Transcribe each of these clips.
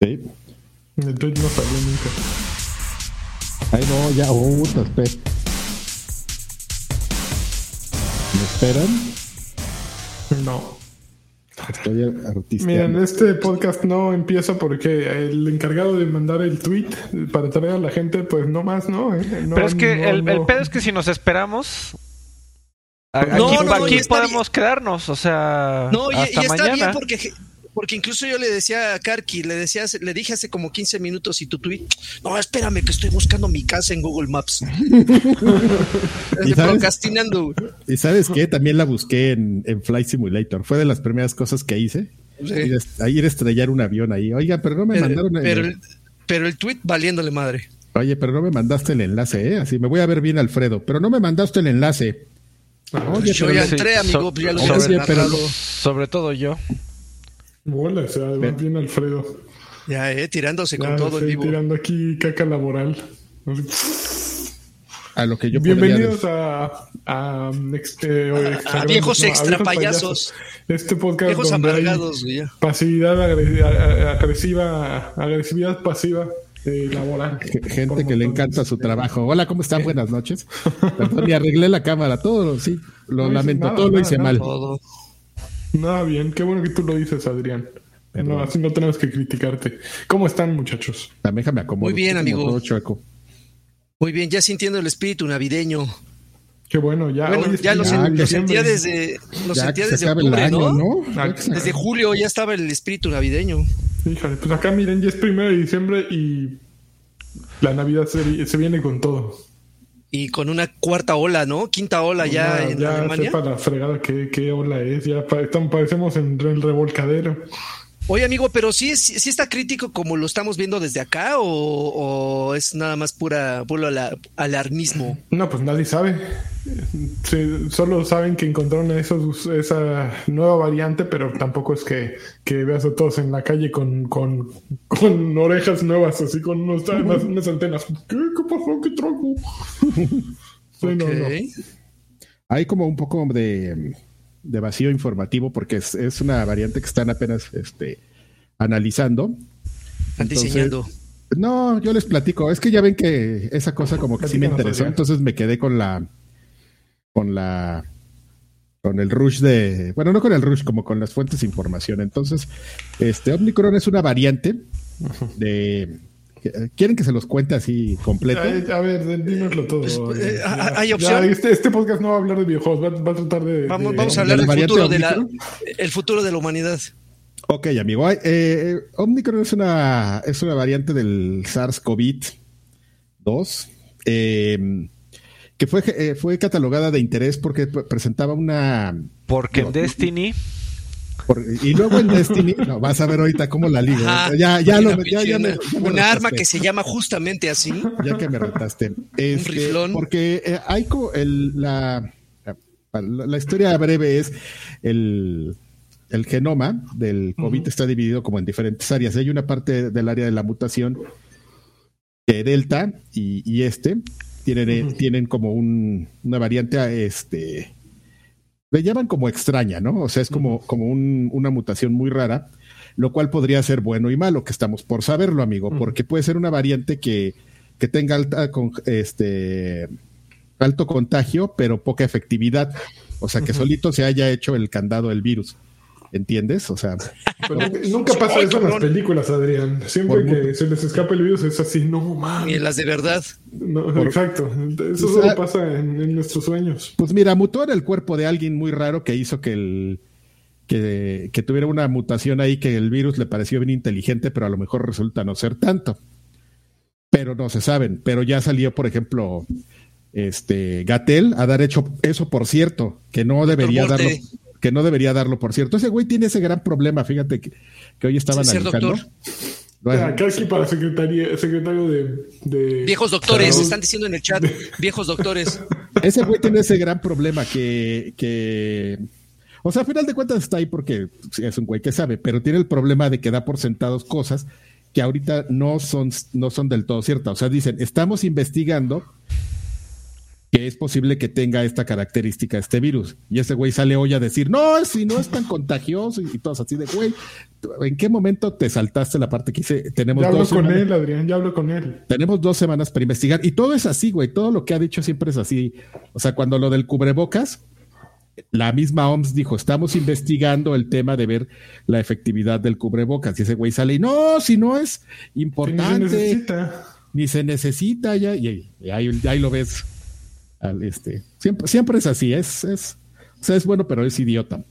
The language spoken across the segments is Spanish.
Sí. El tweet no salió nunca. Ay, no, ya, uh, espera. ¿Me esperan? No. Estoy artista. Miren, este podcast no empieza porque el encargado de mandar el tweet para traer a la gente, pues no más, ¿no? ¿Eh? No, Pero es que no, el, el no. pedo es que si nos esperamos, aquí, No, no, no, aquí está podemos quedarnos, o sea, No, y, y hasta está mañana. bien porque, porque incluso yo le decía a Karki, le decía, le dije hace como 15 minutos y tu tweet, no, espérame que estoy buscando mi casa en Google Maps. ¿Y sabes? Procrastinando. ¿Y sabes qué? También la busqué en, en Flight Simulator. Fue de las primeras cosas que hice. Sí. Ir, a ir estrellar un avión ahí. Oiga, pero no me Pero, mandaron. el- pero, el- pero el tweet valiéndole madre. Oye, pero no me mandaste el enlace, ¿eh? Así me voy a ver bien, Alfredo. Pero no me mandaste el enlace. Oye, Yo pero ya entré, amigo, so- ya lo Oye, hubieras pero narrado. Sobre todo yo. Bola, o sea, Ve- bien Alfredo. Ya, eh, tirándose con Ya, todo estoy vivo. tirando aquí caca laboral. a lo que yo Bienvenidos a, a, este, a viejos no, extra payasos. Este podcast Viejos donde hay amargados, ya. pasividad agre- a- a- agresiva, agresividad pasiva eh, laboral. gente Por que le encanta su trabajo. Hola, ¿cómo están? Buenas noches. Perdón, y arreglé la cámara. Todo, sí. Lo No lamento, nada, todo lo nada, hice nada. mal. Todo. Nada bien, qué bueno que tú lo dices, Adrián. Perdón. No, así no tenemos que criticarte. ¿Cómo están, muchachos? Déjame acomodar. Muy bien, amigo. Muy bien, ya sintiendo el espíritu navideño. Qué bueno, ya. Bueno, ya lo, sen- sentía desde, lo Ya sentía desde octubre, año, ¿no? Desde julio ya estaba el espíritu navideño. Híjole, pues acá miren, ya es primero de diciembre y la Navidad se, vi- se viene con todo. Y con una cuarta ola, ¿no? Quinta ola ya Ya, en ya Alemania. sepa la fregada qué, qué ola es. Ya estamos, parecemos en el revolcadero. Oye, amigo, pero sí, es- sí está crítico como lo estamos viendo desde acá o, o es nada más pura puro ala- alarmismo. No, pues nadie sabe. Sí, solo saben que encontraron esos, esa nueva variante, pero tampoco es que, que veas a todos en la calle con, con, con orejas nuevas, así con unos, unas, unas antenas. ¿Qué, ¿Qué pasó? ¿Qué trajo? Sí, no, no. Ok. Hay como un poco de, de vacío informativo porque es, es una variante que están apenas este, analizando. Están diseñando. No, yo les platico. Es que ya ven que esa cosa como que sí me interesó. Entonces me quedé con la. Con la. Con el rush de. Bueno, no con el rush, como con las fuentes de información. Entonces, este Omicron es una variante de. ¿Quieren que se los cuente así completo? Ay, a ver, dínoslo todo. Pues, eh, Ya, ¿hay ya, opción? este, este podcast no va a hablar de videojuegos, va, va a tratar de. Vamos, de- vamos a ¿de hablar la del futuro de la, el futuro de la humanidad. Ok, amigo. Eh, Omicron es una, es una variante del SARS-CoV-2 eh, que fue, eh, fue catalogada de interés porque presentaba una... Porque No. en Destiny, por- y luego en Destiny, no, vas a ver ahorita cómo la ligo. Ajá. ya, ya, lo, ya, ya me- pinche- ya me una arma que se llama justamente así. Ya que me retaste. Este, riflón. Porque eh, co- el, la, la, la historia breve es el, el genoma del COVID está dividido como en diferentes áreas. Hay una parte del área de la mutación que Delta y, y este tienen, tienen como un, una variante, este, le llaman como extraña, ¿no? O sea, es como, como un- una mutación muy rara, lo cual podría ser bueno y malo, que estamos por saberlo, amigo, porque puede ser una variante que, que tenga alta, con, este, alto contagio, pero poca efectividad. O sea, que solito se haya hecho el candado del virus. ¿Entiendes? O sea, Pero nunca pasa eso en las películas, Adrián. Siempre que se les escapa el virus es así, no Y mames. las de verdad. No, exacto. Eso O sea- solo pasa en, en nuestros sueños. Pues mira, mutó en el cuerpo de alguien muy raro que hizo que el que, que tuviera una mutación ahí que el virus le pareció bien inteligente, pero a lo mejor resulta no ser tanto. Pero no se saben. Pero ya salió, por ejemplo, este Gatel a dar hecho eso por cierto, que no debería darlo, que no debería darlo por cierto. Ese güey tiene ese gran problema, fíjate que, que hoy estaba Sí, ser analizando. doctor. Bueno, Acá aquí para secretaria, secretario de, de Viejos doctores, están diciendo en el chat. Viejos doctores. Ese güey tiene ese gran problema que, que, o sea, a final de cuentas está ahí porque es un güey que sabe, pero tiene el problema de que da por sentados cosas que ahorita no son, no son del todo ciertas. O sea, dicen, estamos investigando que es posible que tenga esta característica este virus. Y ese güey sale hoy a decir, no, si no es tan contagioso y, todos así de, güey, ¿en qué momento te saltaste la parte que dice, tenemos ya hablo con él, Adrián, ya hablo con él. Tenemos dos semanas para investigar y todo es así, güey, todo lo que ha dicho siempre es así. O sea, cuando lo del cubrebocas, la misma OMS dijo, estamos investigando el tema de ver la efectividad del cubrebocas. Y ese güey sale y no, si no es importante. Ni se necesita. Ni se necesita ya, y, ahí, lo ves. Este, siempre, siempre es así, es, es, o sea, es bueno, pero es idiota.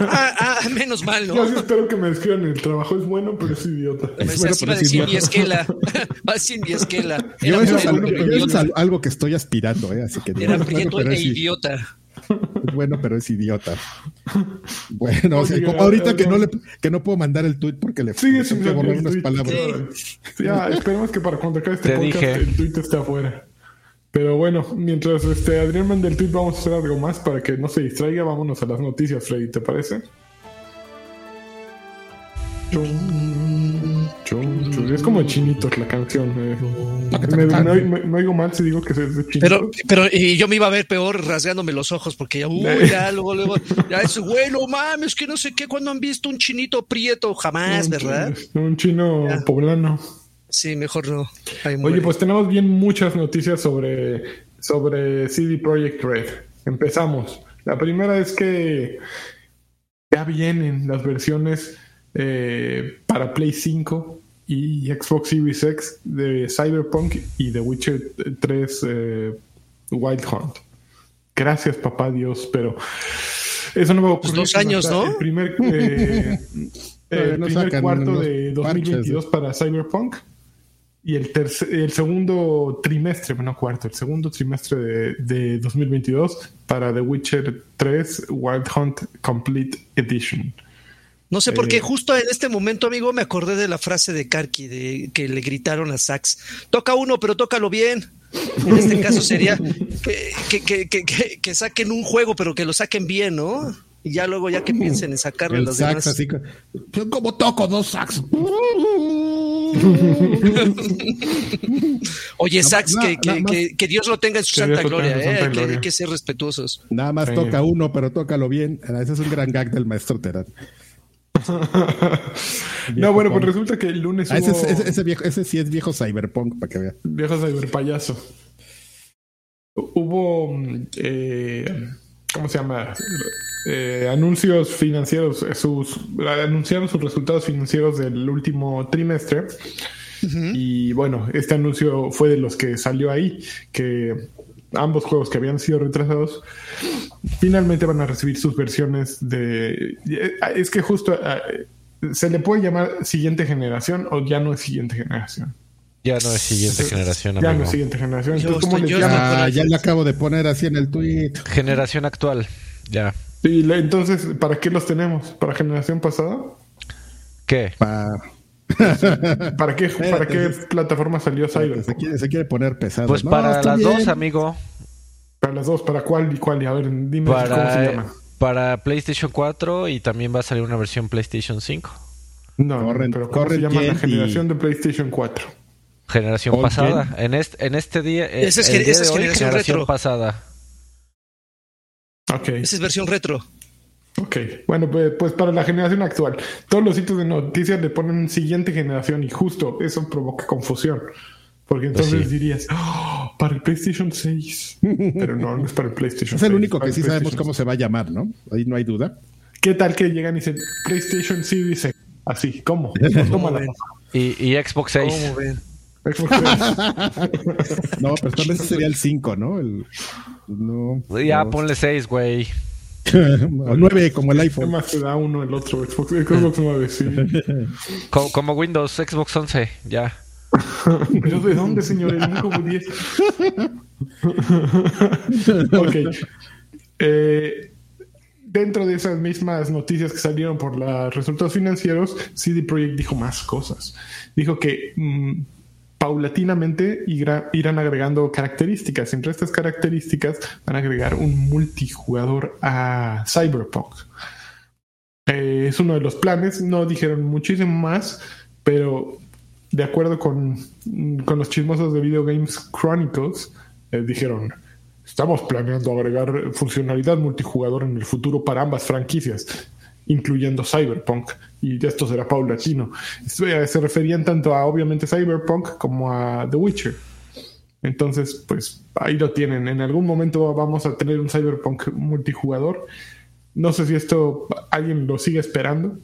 ah, ah, menos mal, ¿no? Yo espero que me describan el trabajo. Es bueno, pero es idiota. Es bueno, pero es idiota. esquela. sin esquela. Yo eso, es yo es algo que estoy aspirando, ¿eh? Así que Era prieto e idiota. Es bueno, pero es idiota. Bueno, o sea, como ahorita que no le que no puedo mandar el tweet porque le sigue sin borrar unas palabras. Ya, esperemos que para cuando acabe este podcast el tweet esté afuera. Pero bueno, mientras este Adrián manda el tweet, vamos a hacer algo más para que no se distraiga. Vámonos a las noticias, Freddy, ¿te parece? Es como chinitos la canción. Eh. Me, oigo mal si digo que es de chinitos. Pero, pero y yo me iba a ver peor rasgándome los ojos porque ya, uy, ya luego, luego, ya es, güey, no mames, que no sé qué, cuando han visto un chinito prieto, jamás, ¿verdad? Un chino poblano. Sí, mejor no. Oye, pues tenemos bien muchas noticias sobre, sobre CD Projekt Red. Empezamos. La primera es que ya vienen las versiones eh, para Play 5 y Xbox Series X de Cyberpunk y The Witcher 3 eh, Wild Hunt. Gracias, papá Dios, pero eso no va a ocurrir. Pues dos años, ¿no? El primer, eh, el primer cuarto de 2022 para Cyberpunk y el, el segundo trimestre, bueno, cuarto, el segundo trimestre de, de 2022 para The Witcher 3 Wild Hunt Complete Edition. No sé por qué, eh, justo en este momento, amigo, me acordé de la frase de Karki, de que le gritaron a Sax, toca uno, pero tócalo bien. En este caso sería que, saquen un juego, pero que lo saquen bien, ¿no? Y ya luego, ya que piensen en sacarlo los sax, Así, yo como toco dos sax. Oye, Sax, que, Dios lo tenga en su santa gloria, ¿eh? Hay, que, ser respetuosos. Nada más toca uno, pero tócalo bien. Ese es un gran gag del maestro Terán. no, bueno, pues resulta que el lunes. Ah, ese, viejo, ese sí es viejo cyberpunk, para que vean. Viejo cyberpayaso. Hubo. Eh, ¿Cómo se llama? Eh, anuncios financieros. Sus, anunciaron sus resultados financieros del último trimestre. Y bueno, este anuncio fue de los que salió ahí. Que ambos juegos que habían sido retrasados, finalmente van a recibir sus versiones de... Es que justo eh, se le puede llamar siguiente generación o ya no es siguiente generación. Ya no es siguiente generación. Ya no es siguiente generación. ah, ya lo acabo de poner así en el tweet. Generación actual, ya. Y entonces, ¿para qué los tenemos? ¿Para generación pasada? ¿Qué? Para ¿Para qué, ¿Para qué plataforma salió Cyber? Se quiere, poner pesado. Pues para las dos, amigo. Para las dos, ¿para cuál y cuál? A ver, dime cómo se llama. Para PlayStation 4 y también va a salir una versión PlayStation 5. No, pero ¿cómo se llama la generación de PlayStation 4? Generación pasada. En este, en este día. Esa es, generación, retro. pasada. Okay. Esa es versión retro. Ok, bueno, pues, pues, para la generación actual, todos los sitios de noticias le ponen siguiente generación y justo eso provoca confusión. Porque pues entonces dirías, oh, para el PlayStation 6. Pero no, no es para el PlayStation 6. Es el único que sí sabemos cómo se va a llamar, ¿no? Ahí no hay duda. ¿Qué tal que llegan y dicen PlayStation Series Así, ¿cómo? y, y Xbox 6. ¿Cómo ven? no, pero tal vez sería el 5, ¿no? El, no ya ponle 6, güey. o 9 como el iPhone. más te da uno el otro? Xbox, Xbox 9, sí. Como, Windows, Xbox 11, ya. ¿Pero de dónde, señor? El como 10. ok. Eh, dentro de esas mismas noticias que salieron por los resultados financieros, CD Projekt dijo más cosas. Dijo que mm, paulatinamente irán agregando características. Entre estas características van a agregar un multijugador a Cyberpunk. Eh, es uno de los planes, no dijeron muchísimo más, pero de acuerdo con, con los chismosos de Video Games Chronicles, eh, dijeron, estamos planeando agregar funcionalidad multijugador en el futuro para ambas franquicias, incluyendo Cyberpunk, y esto será paulatino. Eh, se referían tanto a obviamente Cyberpunk como a The Witcher. Entonces, pues ahí lo tienen. En algún momento vamos a tener un Cyberpunk multijugador. No sé si esto alguien lo sigue esperando.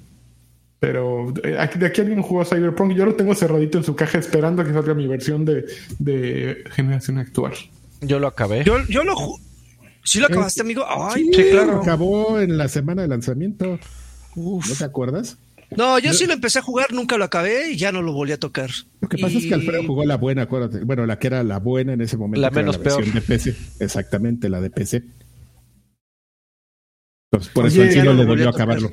Pero eh, de aquí alguien jugó Cyberpunk. Yo lo tengo cerradito en su caja esperando a que salga mi versión de, generación actual. Yo lo acabé. Yo, yo lo ¿Sí lo acabaste, eh, amigo? Ay, sí, claro. Acabó en la semana de lanzamiento. ¿No te acuerdas? No, yo, sí lo empecé a jugar, nunca lo acabé y ya no lo volví a tocar. Lo que pasa es que Alfredo jugó la buena, acuérdate. Bueno, la que era la buena en ese momento. La menos peor. De PC. Exactamente, la de PC. Entonces, por eso el no le volvió a acabarlo.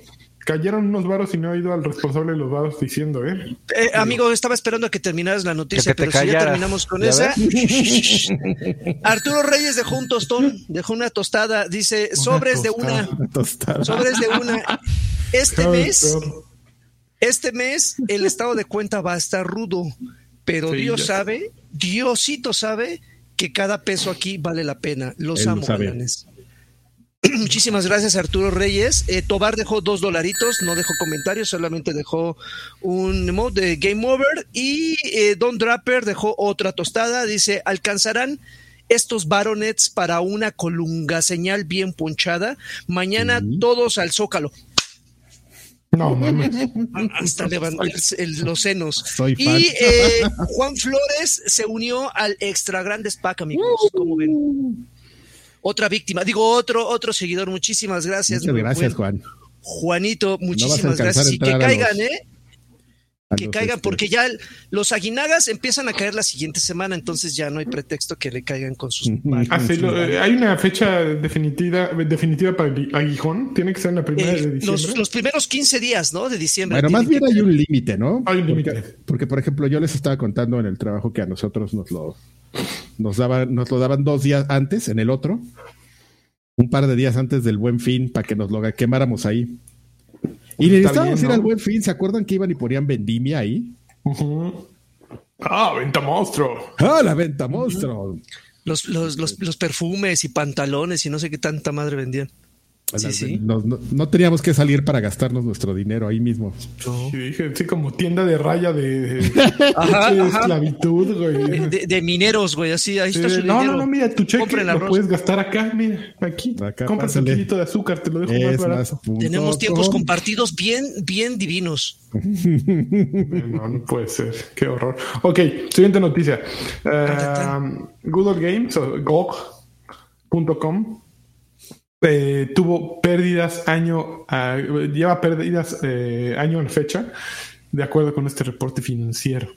Cayeron unos varos y no he ido al responsable de los varos diciendo, ¿eh? eh amigo, estaba esperando a que terminaras la noticia, pero si ya terminamos con esa. Arturo Reyes dejó un tostón, dejó una tostada, dice, sobres de una. Sobres de una. Este mes este mes el estado de cuenta va a estar rudo, pero Dios sabe, Diosito sabe que cada peso aquí vale la pena. Los amo, Muchísimas gracias Arturo Reyes. Eh, Tobar dejó dos dolaritos, no dejó comentarios, solamente dejó un mod de Game Over. Y eh, Don Draper dejó otra tostada, dice, ¿alcanzarán estos baronets para una colunga señal bien ponchada? Mañana todos al zócalo. No mames. Hasta levantarse los senos. y eh, Juan Flores se unió al Extra Grandes Pack, amigos. ¿Cómo ven? Otra víctima, digo otro, otro seguidor. Muchísimas gracias. Muchas gracias, Juan. Juanito, muchísimas gracias. Y que caigan, ¿eh? que caigan, porque ya los aguinagas empiezan a caer la siguiente semana, entonces ya no hay pretexto que le caigan con sus. Ah, eh, hay una fecha definitiva, definitiva para el aguijón, tiene que ser en la primera de diciembre. Los, primeros 15 días, ¿no? De diciembre. Bueno, más bien hay un límite, ¿no? Hay un límite. Porque, por ejemplo, yo les estaba contando en el trabajo que a nosotros nos lo, nos daban, nos lo daban dos días antes, en el otro, un par de días antes del buen fin, para que nos lo quemáramos ahí. Y necesitábamos ir al buen fin. ¿Se acuerdan que iban y ponían vendimia ahí? Ah, venta monstruo. Ah, la venta monstruo. Los, los, los, los, perfumes y pantalones y no sé qué tanta madre vendían. Sí, sí. No, teníamos que salir para gastarnos nuestro dinero ahí mismo. Sí, dije, sí, como tienda de raya de, esclavitud, güey. De, mineros, güey, así, ahí está su No, no, no, mira, tu cheque lo puedes gastar acá, mira, aquí. Acá, Compras un kilito de azúcar, te lo dejo más barato. Tenemos tiempos compartidos bien, bien divinos. no, no puede ser, qué horror. Ok, siguiente noticia. Uh, Google Games, o GOG.com eh, tuvo pérdidas año, lleva pérdidas eh, año en fecha, de acuerdo con este reporte financiero.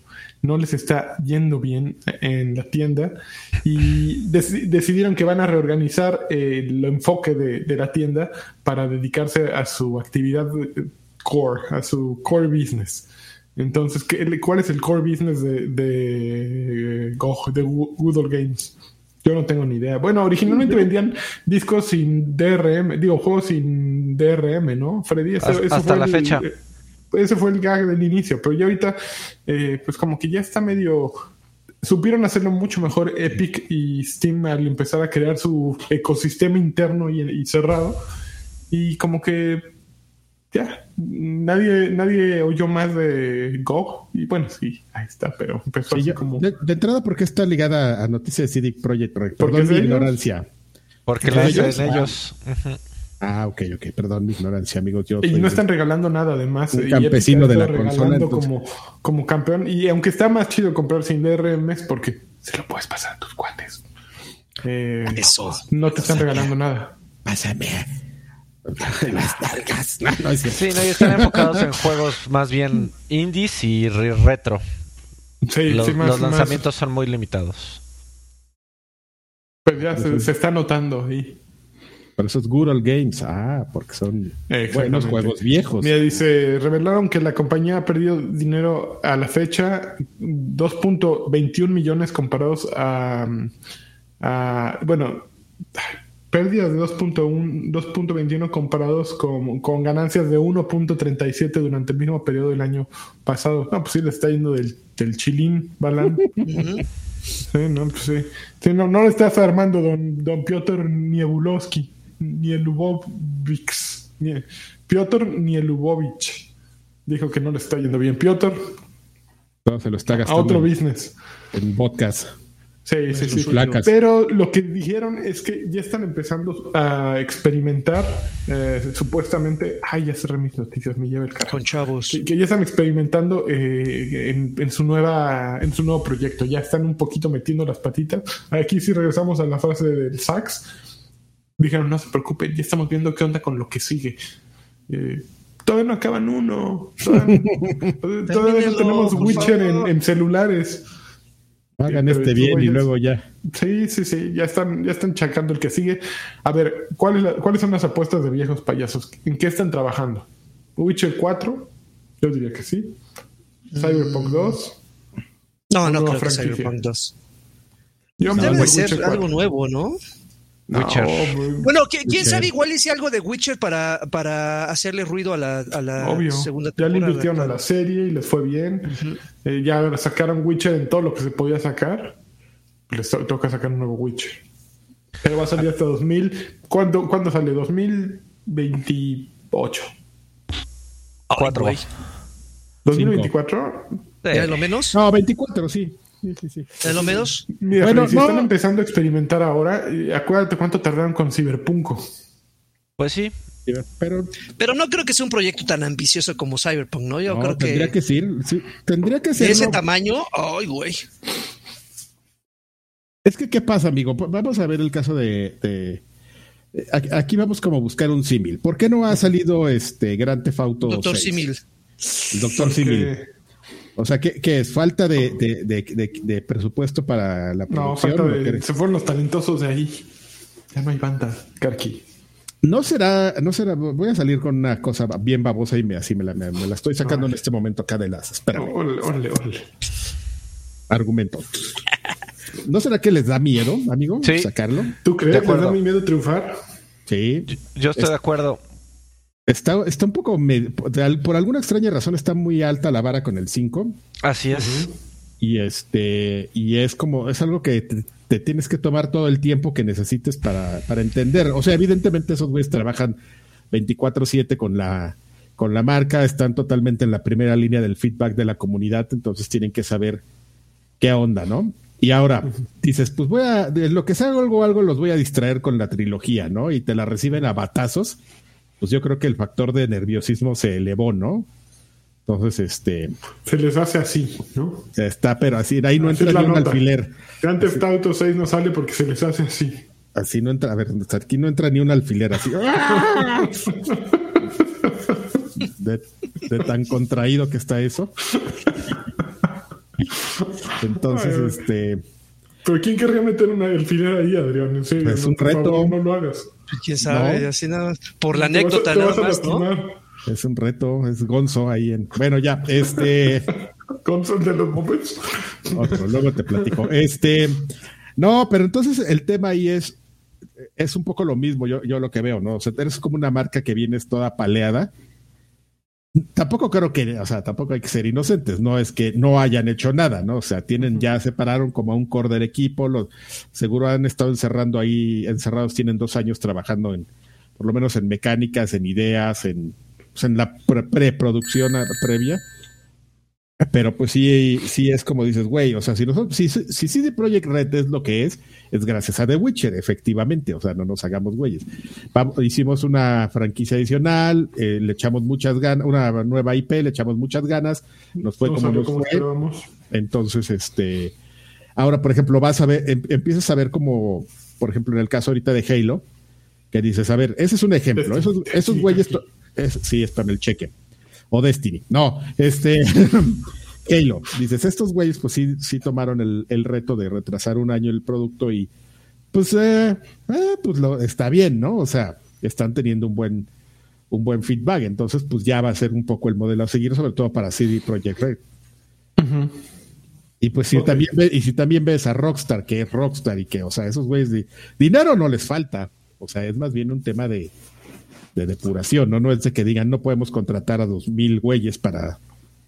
No les está yendo bien en la tienda y decidieron que van a reorganizar el enfoque de, la tienda para dedicarse a su actividad core, a su core business. Entonces, ¿cuál es el core business de, de, de Google Games? Yo no tengo ni idea. Bueno, originalmente vendían discos sin DRM, digo, juegos sin DRM, ¿no? Freddy, hasta la fecha. Eh, ese fue el gag del inicio, pero ya ahorita, eh, pues como que ya está medio. Supieron hacerlo mucho mejor Epic y Steam al empezar a crear su ecosistema interno y cerrado. Y como que ya, nadie, nadie oyó más de GOG. Y bueno, sí, ahí está, pero empezó como. De, entrada, ¿por qué está ligada a noticias de CD Projekt? Perdón mi ignorancia. Porque la ellos. ellos. Ah, ok, ok, perdón mi ignorancia, amigos. y no están regalando nada, además. Un campesino de la consola. Como, como campeón. Y aunque está más chido comprar sin DRM, es porque se lo puedes pasar a tus cuates. Eh, Eso. No te están regalando nada. Pásame las largas. sí, no, y están enfocados en juegos más bien indies y retro. Sí, los, sí, los lanzamientos son muy limitados. Pues ya se, está notando ahí. Pero esos Google Games, ah, porque son buenos juegos viejos. Mira, dice, revelaron que la compañía ha perdido dinero a la fecha, 2.21 millones comparados a, a bueno, pérdidas de 2.21 comparados con, con, ganancias de 1.37 durante el mismo periodo del año pasado. No, pues sí le está yendo del, del chilín, Balan. Sí, no, pues sí. no, no lo estás armando don, don Piotr Niebulowski, ni el Lubovich. Ni, Piotr Nielubovich. Dijo que no le está yendo bien. Piotr. Todo se lo está gastando. A otro business. En podcast. Sí, sí, sí. Pero lo que dijeron es que ya están empezando a experimentar, eh, supuestamente. Ay, ya cerré mis noticias, me lleva el carro. Con chavos. Que, ya están experimentando eh, en, su nueva, en su nuevo proyecto. Ya están un poquito metiendo las patitas. Aquí sí regresamos a la fase del sax. Dijeron, no se preocupen, ya estamos viendo qué onda con lo que sigue. Eh, todavía no acaban uno. Todavía, no tenemos Witcher en celulares. Hagan este bien y luego ya. Sí, sí, sí, ya están, ya están chacando el que sigue. A ver, ¿cuáles, ¿cuáles son las apuestas de viejos payasos? ¿En qué están trabajando? ¿Witcher 4? Yo diría que sí. ¿Cyberpunk 2? No, no creo que Cyberpunk 2. Debe ser algo nuevo, ¿no? Witcher. bueno, quién sabe, igual hice algo de Witcher para, para hacerle ruido a la, a la segunda temporada. Ya le invirtieron a la serie y les fue bien. Eh, ya sacaron Witcher en todo lo que se podía sacar. Les toca sacar un nuevo Witcher. Pero va a salir hasta 2000. ¿Cuándo, ¿cuándo sale? 2028. Cuatro. ¿2024? ¿Ya lo menos? No, 24, sí. Sí, lo menos? Mira, bueno, si están empezando a experimentar ahora, acuérdate cuánto tardaron con Cyberpunk. Pues sí. Pero, pero no creo que sea un proyecto tan ambicioso como Cyberpunk, ¿no? Yo creo tendría que, ser, sí, tendría que ser. De ese tamaño, ay, güey. Es que, ¿qué pasa, amigo? Vamos a ver el caso de. aquí vamos como a buscar un símil. ¿Por qué no ha salido este Gran Tefauto? Doctor Símil. Doctor Símil. O sea, ¿qué, es? ¿Falta de, presupuesto para la producción? No, falta de, se fueron los talentosos de ahí. Ya no hay banda, Karki. No será, no será, voy a salir con una cosa bien babosa y me, así me la, me, la estoy sacando en este momento acá de las. Espera. Órale, órale, Argumento. ¿No será que les da miedo, amigo, sacarlo? ¿Tú crees que les da miedo triunfar? Sí. Yo, estoy de acuerdo. Está, está un poco, por alguna extraña razón está muy alta la vara con el 5. Así es. Y este, y es como, es algo que te, tienes que tomar todo el tiempo que necesites para, para entender. O sea, evidentemente esos güeyes trabajan 24-7 con la, con la marca, están totalmente en la primera línea del feedback de la comunidad, entonces tienen que saber qué onda, ¿no? Y ahora dices, pues voy a, de lo que sea algo, algo los voy a distraer con la trilogía, ¿no? Y te la reciben a batazos pues yo creo que el factor de nerviosismo se elevó, ¿no? Entonces, este. Se les hace así, ¿no? Está, pero así, ahí no entra ni un alfiler. Grand Theft Auto 6 no sale porque se les hace así. Así no entra, a ver, aquí no entra ni un alfiler, así. de, tan contraído que está eso. Entonces, este. Pero ¿quién querría meter un alfiler ahí, Adrián? En serio, es un reto. no lo hagas. Quién sabe, así nada Por la anécdota, nada más, ¿no? Es un reto, es Gonzo ahí en. Bueno, ya, este. Gonzo de los momentos. Otro, luego te platico. Este. No, pero entonces el tema ahí es. Es un poco lo mismo, yo, yo lo que veo, ¿no? O sea, eres como una marca que vienes toda paleada Tampoco creo que, o sea, tampoco hay que ser inocentes, no es que no hayan hecho nada, ¿no? O sea, tienen, ya separaron como a un core del equipo, los, seguro han estado encerrando ahí, encerrados, tienen dos años trabajando en, por lo menos en mecánicas, en ideas, en, pues, en la preproducción previa. Pero pues sí, sí es como dices, güey, o sea, si nosotros, si, si CD Projekt Red es lo que es, es gracias a The Witcher, efectivamente, o sea, no nos hagamos güeyes. hicimos una franquicia adicional, eh, le echamos muchas ganas, una nueva IP, le echamos muchas ganas, nos fue como nos fue. Entonces, este, ahora, por ejemplo, vas a ver, em, empiezas a ver como, por ejemplo, en el caso ahorita de Halo, que dices, a ver, ese es un ejemplo, esos, esos güeyes, sí, es para el cheque o Destiny. No, este Halo. Dices, estos güeyes pues sí, sí tomaron el, reto de retrasar un año el producto y pues, eh, eh, pues lo, está bien, ¿no? O sea, están teniendo un buen, un buen feedback. Entonces, pues ya va a ser un poco el modelo a seguir, sobre todo para CD Projekt Red. Y pues si también y si también ves a Rockstar, que es Rockstar y que, o sea, esos güeyes de dinero no les falta. O sea, es más bien un tema de, de depuración, ¿no? No es de que digan, no podemos contratar a dos mil güeyes para,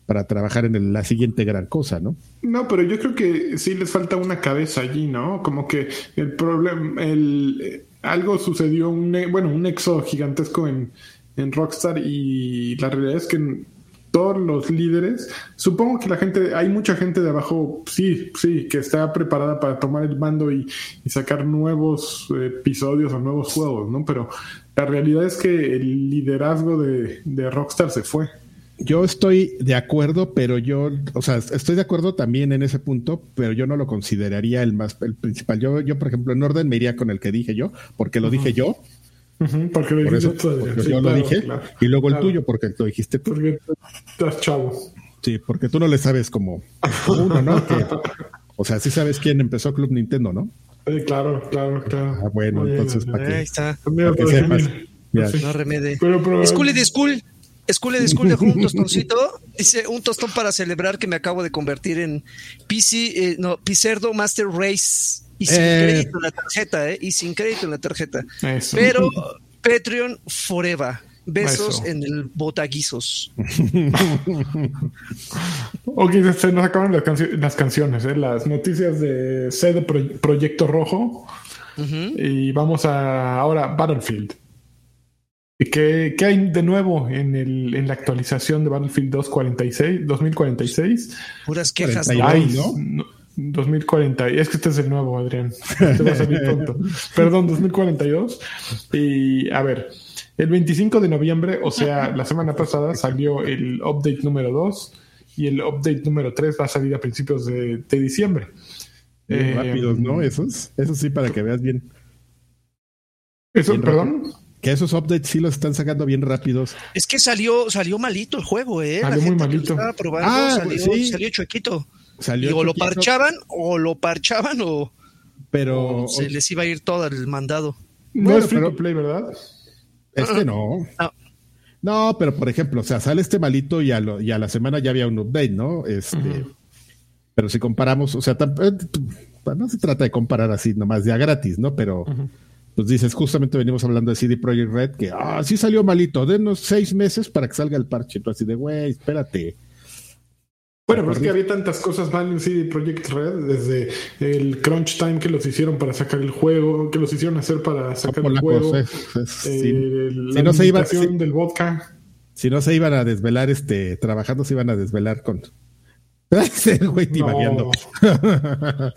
para trabajar en la siguiente gran cosa, ¿no? No, pero yo creo que sí les falta una cabeza allí, ¿no? Como que el problema, el algo sucedió, un, bueno, un exo gigantesco en, en Rockstar y la realidad es que todos los líderes, supongo que la gente, hay mucha gente de abajo, sí, sí, que está preparada para tomar el mando y, sacar nuevos episodios o nuevos juegos, ¿no? Pero la realidad es que el liderazgo de, de Rockstar se fue. Yo estoy de acuerdo, pero yo, o sea, estoy de acuerdo también en ese punto, pero yo no lo consideraría el más, el principal. Yo, yo, por ejemplo, en orden me iría con el que dije yo, porque lo dije yo, porque lo yo lo dije. y luego el tuyo, porque lo dijiste tú. Porque estás chavo. Sí, porque tú no le sabes como, uno, ¿no? o sea, sí sabes quién empezó Club Nintendo, ¿no? Sí, claro, claro, claro. Ah, bueno, entonces, ¿para? Ahí está. Para que sepas. No remede. Pero, pero, school de School. School de School dejó un tostoncito. Dice un tostón para celebrar que me acabo de convertir en PC, eh, no, Picerdo Master Race. Y sin eh. crédito en la tarjeta, ¿eh? Y sin crédito en la tarjeta. Pero Patreon Forever. Besos en el botaguizos. ok, se nos acaban las, canciones, ¿eh? las noticias de C de Proyecto Rojo. Y vamos a ahora Battlefield. ¿Qué, ¿Qué, hay de nuevo en, el, en la actualización de Battlefield 246, 2046? Puras quejas. Ay, ¿no? 2040, es que este es el nuevo, Adrián. Te va a salir tonto. Perdón, 2042. Y a ver, el 25 de noviembre, o sea, la semana pasada salió el update número 2 y el update número 3 va a salir a principios de, diciembre. Eh, rápidos, ¿no? Esos, eso sí, para que veas bien. Eso, perdón. Que esos updates sí los están sacando bien rápidos. Es que salió, salió malito el juego, ¿eh? Salió muy malito. ah, salió, salió chuequito. Salió o lo parchaban, o lo parchaban, o, pero, se les iba a ir todo el mandado. No, es free to play, ¿verdad? Es que no. no. pero por ejemplo, o sea, sale este malito y a, la semana ya había un update, ¿no? Este, Pero si comparamos, o sea, eh, no se trata de comparar así nomás ya gratis, ¿no? Pero pues dices, justamente venimos hablando de CD Projekt Red, que, ah, sí salió malito, denos seis meses para que salga el parche. Tú así de, güey, espérate. Bueno, pero es que había tantas cosas mal en CD Projekt Red, desde el crunch time que los hicieron para sacar el juego, que los hicieron hacer para sacar el juego, eh, la si no se iba, si, del vodka. Si no se iban a desvelar, este, trabajando se iban a desvelar con el güey no.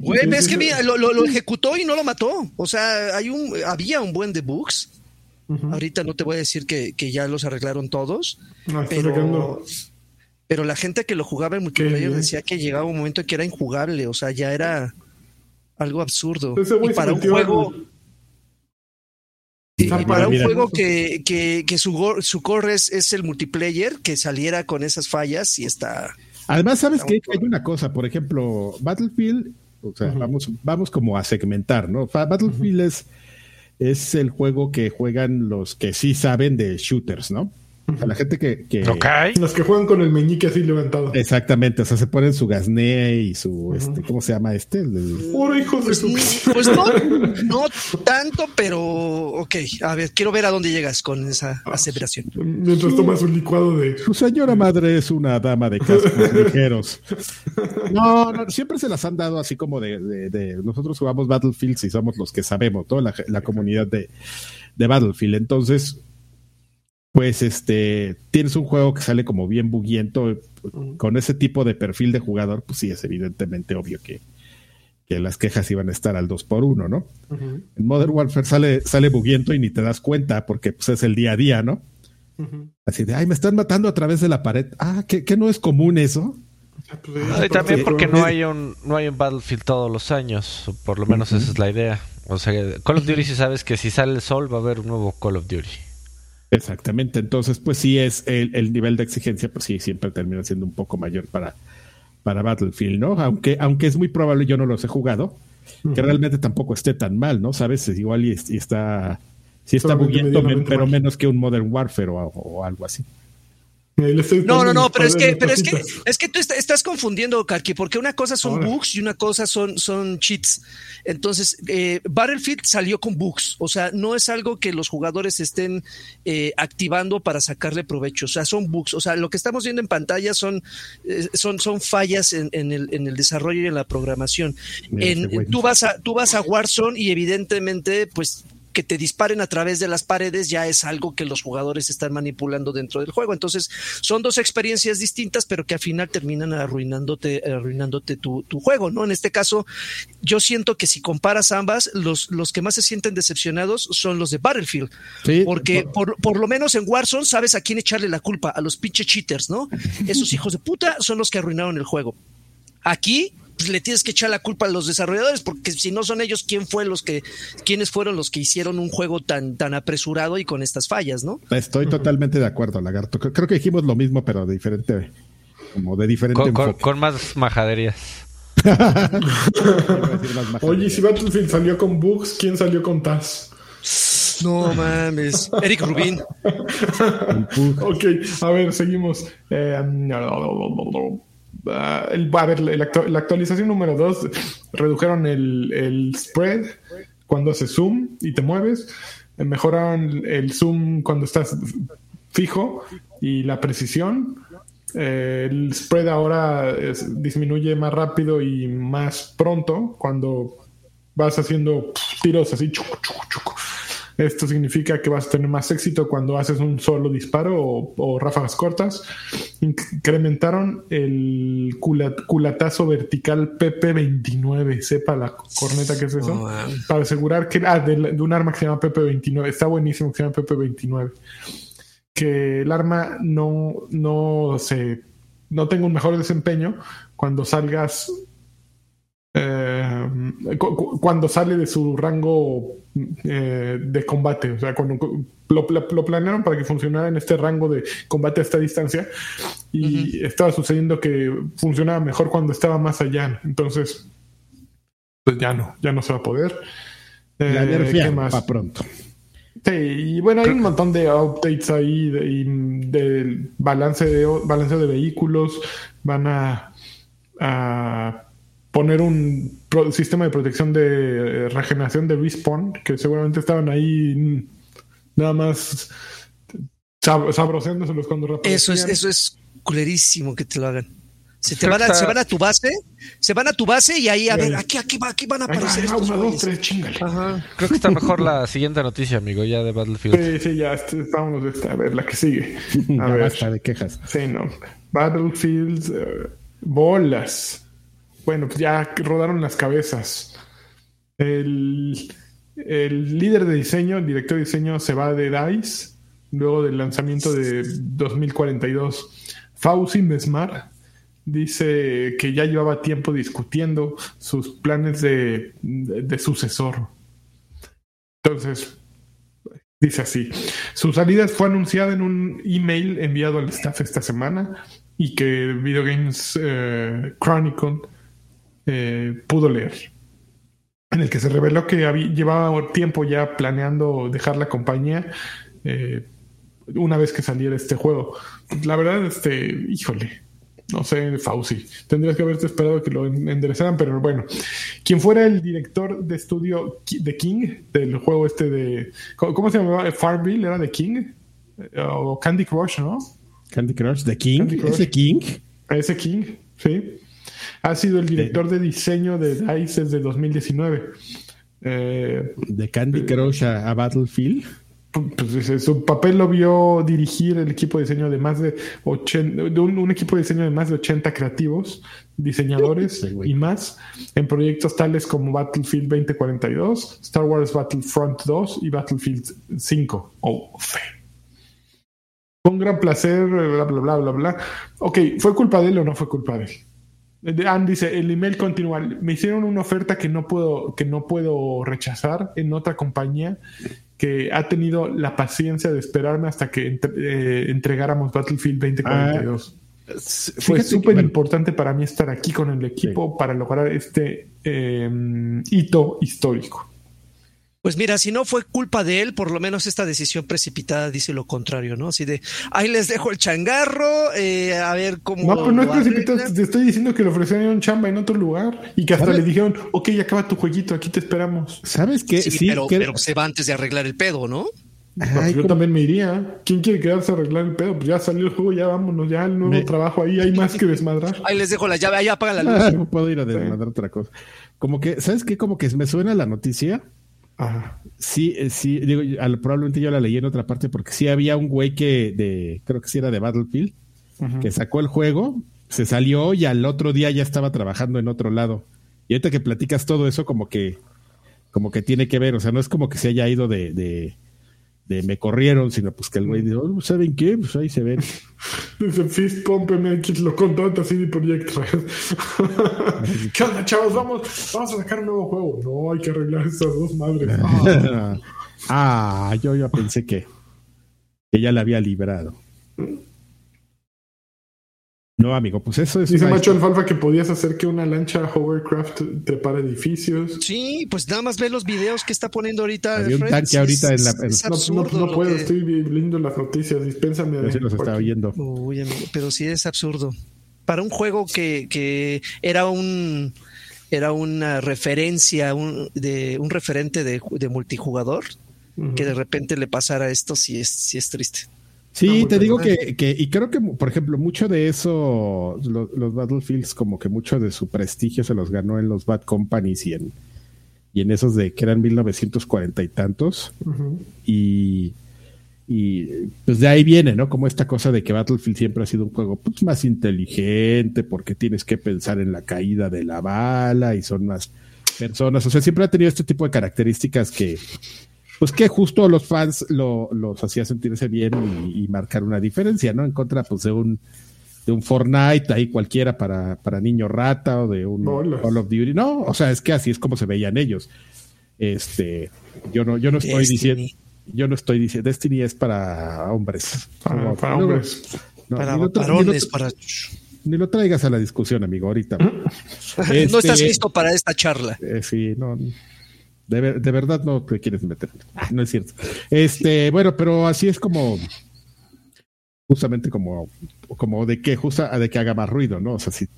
Güey, es que mira, lo, lo, ejecutó y no lo mató. O sea, hay un, había un buen de bugs. Ahorita no te voy a decir que, que ya los arreglaron todos. No, pero, pero la gente que lo jugaba en multiplayer decía que llegaba un momento que era injugable, o sea, ya era algo absurdo. Y para un juego... para un juego que, que, que su, su core es, el multiplayer, que saliera con esas fallas y está... Además, ¿sabes que Hay una cosa, por ejemplo, Battlefield, o sea, vamos, vamos como a segmentar, ¿no? Battlefield es, es el juego que juegan los que sí saben de shooters, ¿no? A la gente que, que... Los que juegan con el meñique así levantado. Exactamente, o sea, se ponen su gasné y su, este, ¿cómo se llama este? hijos de su... Pues no, no tanto, pero ok, a ver, quiero ver a dónde llegas con esa aseveración. Mientras tomas un licuado de... Su señora madre es una dama de cascos ligeros. No, no, siempre se las han dado así como de, de, nosotros jugamos Battlefield y somos los que sabemos, toda la, la comunidad de, de Battlefield. Entonces, pues este tienes un juego que sale como bien buguiento con ese tipo de perfil de jugador, pues sí es evidentemente obvio que, que las quejas iban a estar al 2 por 1 ¿no? En Modern Warfare sale, sale buguiento y ni te das cuenta porque pues, es el día a día, ¿no? Así de, ay, me están matando a través de la pared. Ah, ¿qué, no es común eso? y también porque no hay un no hay un Battlefield todos los años, por lo menos esa es la idea. O sea, Call of Duty si sabes que si sale el sol va a haber un nuevo Call of Duty. Exactamente, entonces pues sí es el, nivel de exigencia, pues sí, siempre termina siendo un poco mayor para, para Battlefield, ¿no? Aunque, aunque es muy probable, yo no los he jugado, que realmente tampoco esté tan mal, ¿no? Sabes, igual y, está, sí está buguiendo, pero menos que un Modern Warfare o, algo así. No, no, no, pero es que, pero es que, es que tú estás confundiendo, Karki, porque una cosa son bugs y una cosa son, son cheats. Entonces, eh, Battlefield salió con bugs, o sea, no es algo que los jugadores estén eh, activando para sacarle provecho, o sea, son bugs, o sea, lo que estamos viendo en pantalla son, eh, son, son fallas en, el, en, el, desarrollo y en la programación. En, tú vas a, tú vas a Warzone y evidentemente, pues que te disparen a través de las paredes ya es algo que los jugadores están manipulando dentro del juego. Entonces, son dos experiencias distintas, pero que al final terminan arruinándote, arruinándote tu, juego, ¿no? En este caso, yo siento que si comparas ambas, los, los que más se sienten decepcionados son los de Battlefield. porque por, por, lo menos en Warzone sabes a quién echarle la culpa, a los pinche cheaters, ¿no? Esos hijos de puta son los que arruinaron el juego. Aquí pues le tienes que echar la culpa a los desarrolladores, porque si no son ellos, ¿quién fue los que, quiénes fueron los que hicieron un juego tan, tan apresurado y con estas fallas, no? Estoy totalmente de acuerdo, Lagarto. Creo que dijimos lo mismo, pero de diferente, como de diferente con, más majaderías. Oye, si Battlefield salió con bugs, ¿quién salió con TAS? No mames. Eric Rubin. ok, a ver, seguimos. Eh, El, a ver, la, actualización número 2 redujeron el, spread cuando haces zoom y te mueves, eh, mejoraron el zoom cuando estás fijo y la precisión. Eh, el spread ahora disminuye más rápido y más pronto cuando vas haciendo tiros así. Esto significa que vas a tener más éxito cuando haces un solo disparo o, ráfagas cortas. Incrementaron el culatazo vertical PP29. Sepa la corneta que es eso. Oh, Para asegurar que. Ah, de, un arma que se llama PP29. Está buenísimo que se llama PP29. Que el arma no, no se. No tenga un mejor desempeño cuando salgas eh, cuando sale de su rango eh, de combate. O sea, cuando lo, planearon para que funcionara en este rango de combate a esta distancia y estaba sucediendo que funcionaba mejor cuando estaba más allá. Entonces, pues ya no, ya no se va a poder. La eh, más? pronto. Sí, y bueno, hay un montón de updates ahí de, balance de balance de vehículos. Van a, a poner un sistema de protección de eh, regeneración de respawn, que seguramente estaban ahí nada más sab sabroseándoselos cuando Eso es, eso es culerísimo que te lo hagan. Se, te van a, se van a tu base, se van a tu base y ahí a ver, aquí, aquí, aquí van a aparecer estos una, dos, tres, Creo que está mejor la siguiente noticia, amigo, ya de Battlefield. Sí, sí, ya estamos, a ver, la que sigue. A ver. Basta de quejas. Sí, no. Battlefield, eh, bolas. Bueno, pues ya rodaron las cabezas. El, líder de diseño, el director de diseño, se va de DICE luego del lanzamiento de 2042. Fauci Mesmar dice que ya llevaba tiempo discutiendo sus planes de, sucesor. Entonces, dice así: su salida fue anunciada en un email enviado al staff esta semana y que Video Games eh, Chronicle eh, pudo leer, en el que se reveló que había, llevaba tiempo ya planeando dejar la compañía eh, una vez que saliera este juego. La verdad, este, híjole, no sé, Fauci, tendrías que haberte esperado que lo enderezaran, pero bueno, quien fuera el director de estudio de King, del juego este de, ¿cómo se llamaba? Farmville, ¿era de King? Eh, o Candy Crush, ¿no? Candy Crush, de King, ese King. Ese King, sí. Ha sido el director de diseño de DICE desde 2019. Eh, de Candy Crush a, Battlefield. Pues, su papel lo vio dirigir el equipo de diseño de más de 80, de un, equipo de diseño de más de 80 creativos, diseñadores y más en proyectos tales como Battlefield 2042, Star Wars Battlefront 2 y Battlefield 5 o fe. Con gran placer, bla bla bla bla bla. Ok, ¿fue culpa de él o no fue culpa de él? Ann dice, el email continúa. Me hicieron una oferta que no puedo, que no puedo rechazar en otra compañía que ha tenido la paciencia de esperarme hasta que eh, entregáramos Battlefield 2042. Ah, Fue súper importante para mí estar aquí con el equipo para lograr este em, hito histórico. Pues mira, si no fue culpa de él, por lo menos esta decisión precipitada dice lo contrario, ¿no? Así de, ahí les dejo el changarro, eh, a ver cómo... No, pues no es precipitado, te estoy diciendo que le ofrecieron chamba en otro lugar y que hasta le dijeron, ok, acaba tu jueguito, aquí te esperamos. ¿Sabes qué? Sí, pero, pero se va antes de arreglar el pedo, ¿no? Yo también me iría. ¿Quién quiere quedarse a arreglar el pedo? Pues ya salió el juego, ya vámonos, ya el nuevo trabajo ahí, hay más que desmadrar. Ahí les dejo la llave, ahí apagan la luz. puedo ir a desmadrar otra cosa. Como que, ¿sabes qué? Como que me suena la noticia Sí, eh, sí, digo, probablemente yo la leí en otra parte porque sí había un güey que de, creo que sí era de Battlefield, que sacó el juego, se salió y al otro día ya estaba trabajando en otro lado. Y ahorita que platicas todo eso, como que, como que tiene que ver, o sea, no es como que se haya ido de de me corrieron, sino pues que el güey dijo, oh, ¿saben qué? Pues ahí se ven. Dice Fist Pump MX lo contrata CD Projekt ¿Qué onda, chavos? Vamos, vamos a sacar un nuevo juego. No, hay que arreglar estas dos madres. ah, yo ya pensé que, que ya la había librado. No, amigo, pues eso es. Dice Macho Alfalfa que podías hacer que una lancha hovercraft trepara edificios. Sí, pues nada más ve los videos que está poniendo ahorita. Había un tanque ahorita en la. no, no, puedo, estoy viendo las noticias. Dispénsame. Pero sí los está oyendo. Uy, pero sí es absurdo. Para un juego que, que era un era una referencia, un, de, un referente de, de multijugador, que de repente le pasara esto, sí es, sí es triste. Sí, te digo que, que, y creo que, por ejemplo, mucho de eso, los, Battlefields, como que mucho de su prestigio se los ganó en los Bad Companies y en, y en esos de que eran 1940 y tantos. Y, y pues de ahí viene, ¿no? Como esta cosa de que Battlefield siempre ha sido un juego pues, más inteligente, porque tienes que pensar en la caída de la bala y son más personas. O sea, siempre ha tenido este tipo de características que pues que justo los fans lo, los hacía sentirse bien y, marcar una diferencia, ¿no? En contra, pues, de un, de un Fortnite, ahí cualquiera para, para niño rata o de un Call of Duty. No, o sea, es que así es como se veían ellos. Este, yo no, yo no estoy diciendo, yo no estoy diciendo, Destiny es para hombres. Para, hombres. para varones, para ni lo traigas a la discusión, amigo, ahorita. no estás este, listo para esta charla. Eh, sí, no, de, verdad no te quieres meter. No es cierto. Este, bueno, pero así es como justamente como, como de que justa de que haga más ruido, ¿no? O sea, si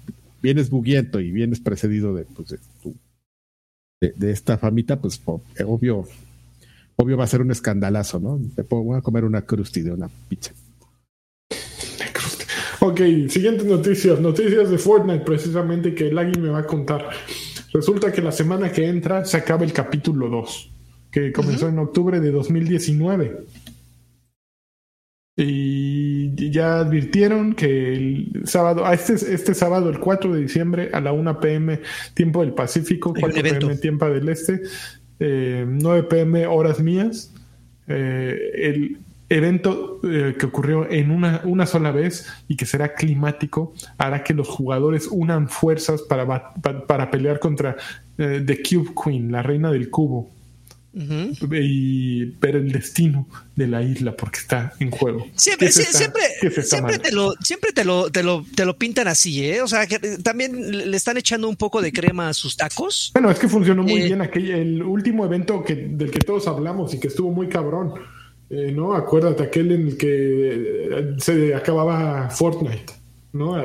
vienes buguiento y vienes precedido de, pues, de, de, esta famita, pues obvio, obvio va a ser un escandalazo, ¿no? Te voy a comer una crusti de una pizza. Ok, siguientes noticias. Noticias de Fortnite, precisamente que Lagui me va a contar. Resulta que la semana que entra se acaba el capítulo 2, que comenzó en octubre de 2019. Y ya advirtieron que el sábado, a este, este sábado, el 4 de diciembre, a la 1 pm, tiempo del Pacífico, 4 pm, tiempo del Este, 9 eh, pm, horas mías, eh, el evento eh, que ocurrió en una, una sola vez y que será climático hará que los jugadores unan fuerzas para, para, pelear contra eh, The Cube Queen, la reina del cubo. Y ver el destino de la isla porque está en juego. Siempre, siempre, siempre, te lo, siempre te lo, te lo, te lo pintan así, ¿eh? O sea, que también le están echando un poco de crema a sus tacos. Bueno, es que funcionó muy bien aquel, el último evento que, del que todos hablamos y que estuvo muy cabrón eh, ¿no? Acuérdate aquel en el que eh, se acababa Fortnite, ¿no?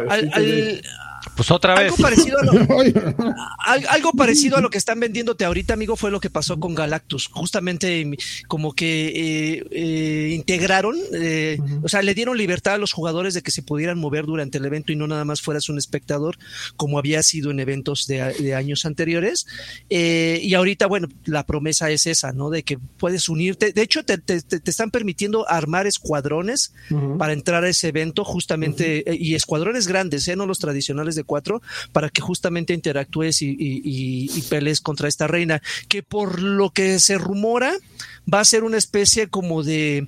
Pues otra vez. Algo parecido, a lo, algo parecido a lo que están vendiéndote ahorita, amigo, fue lo que pasó con Galactus. Justamente como que eh, eh, integraron, eh, o sea, le dieron libertad a los jugadores de que se pudieran mover durante el evento y no nada más fueras un espectador, como había sido en eventos de, años anteriores. y ahorita, bueno, la promesa es esa, ¿no? De que puedes unirte. De hecho, te, están permitiendo armar escuadrones para entrar a ese evento, justamente, y escuadrones grandes, ¿eh? No los tradicionales de cuatro para que justamente interactúes y, y, pelees contra esta reina, que por lo que se rumora va a ser una especie como de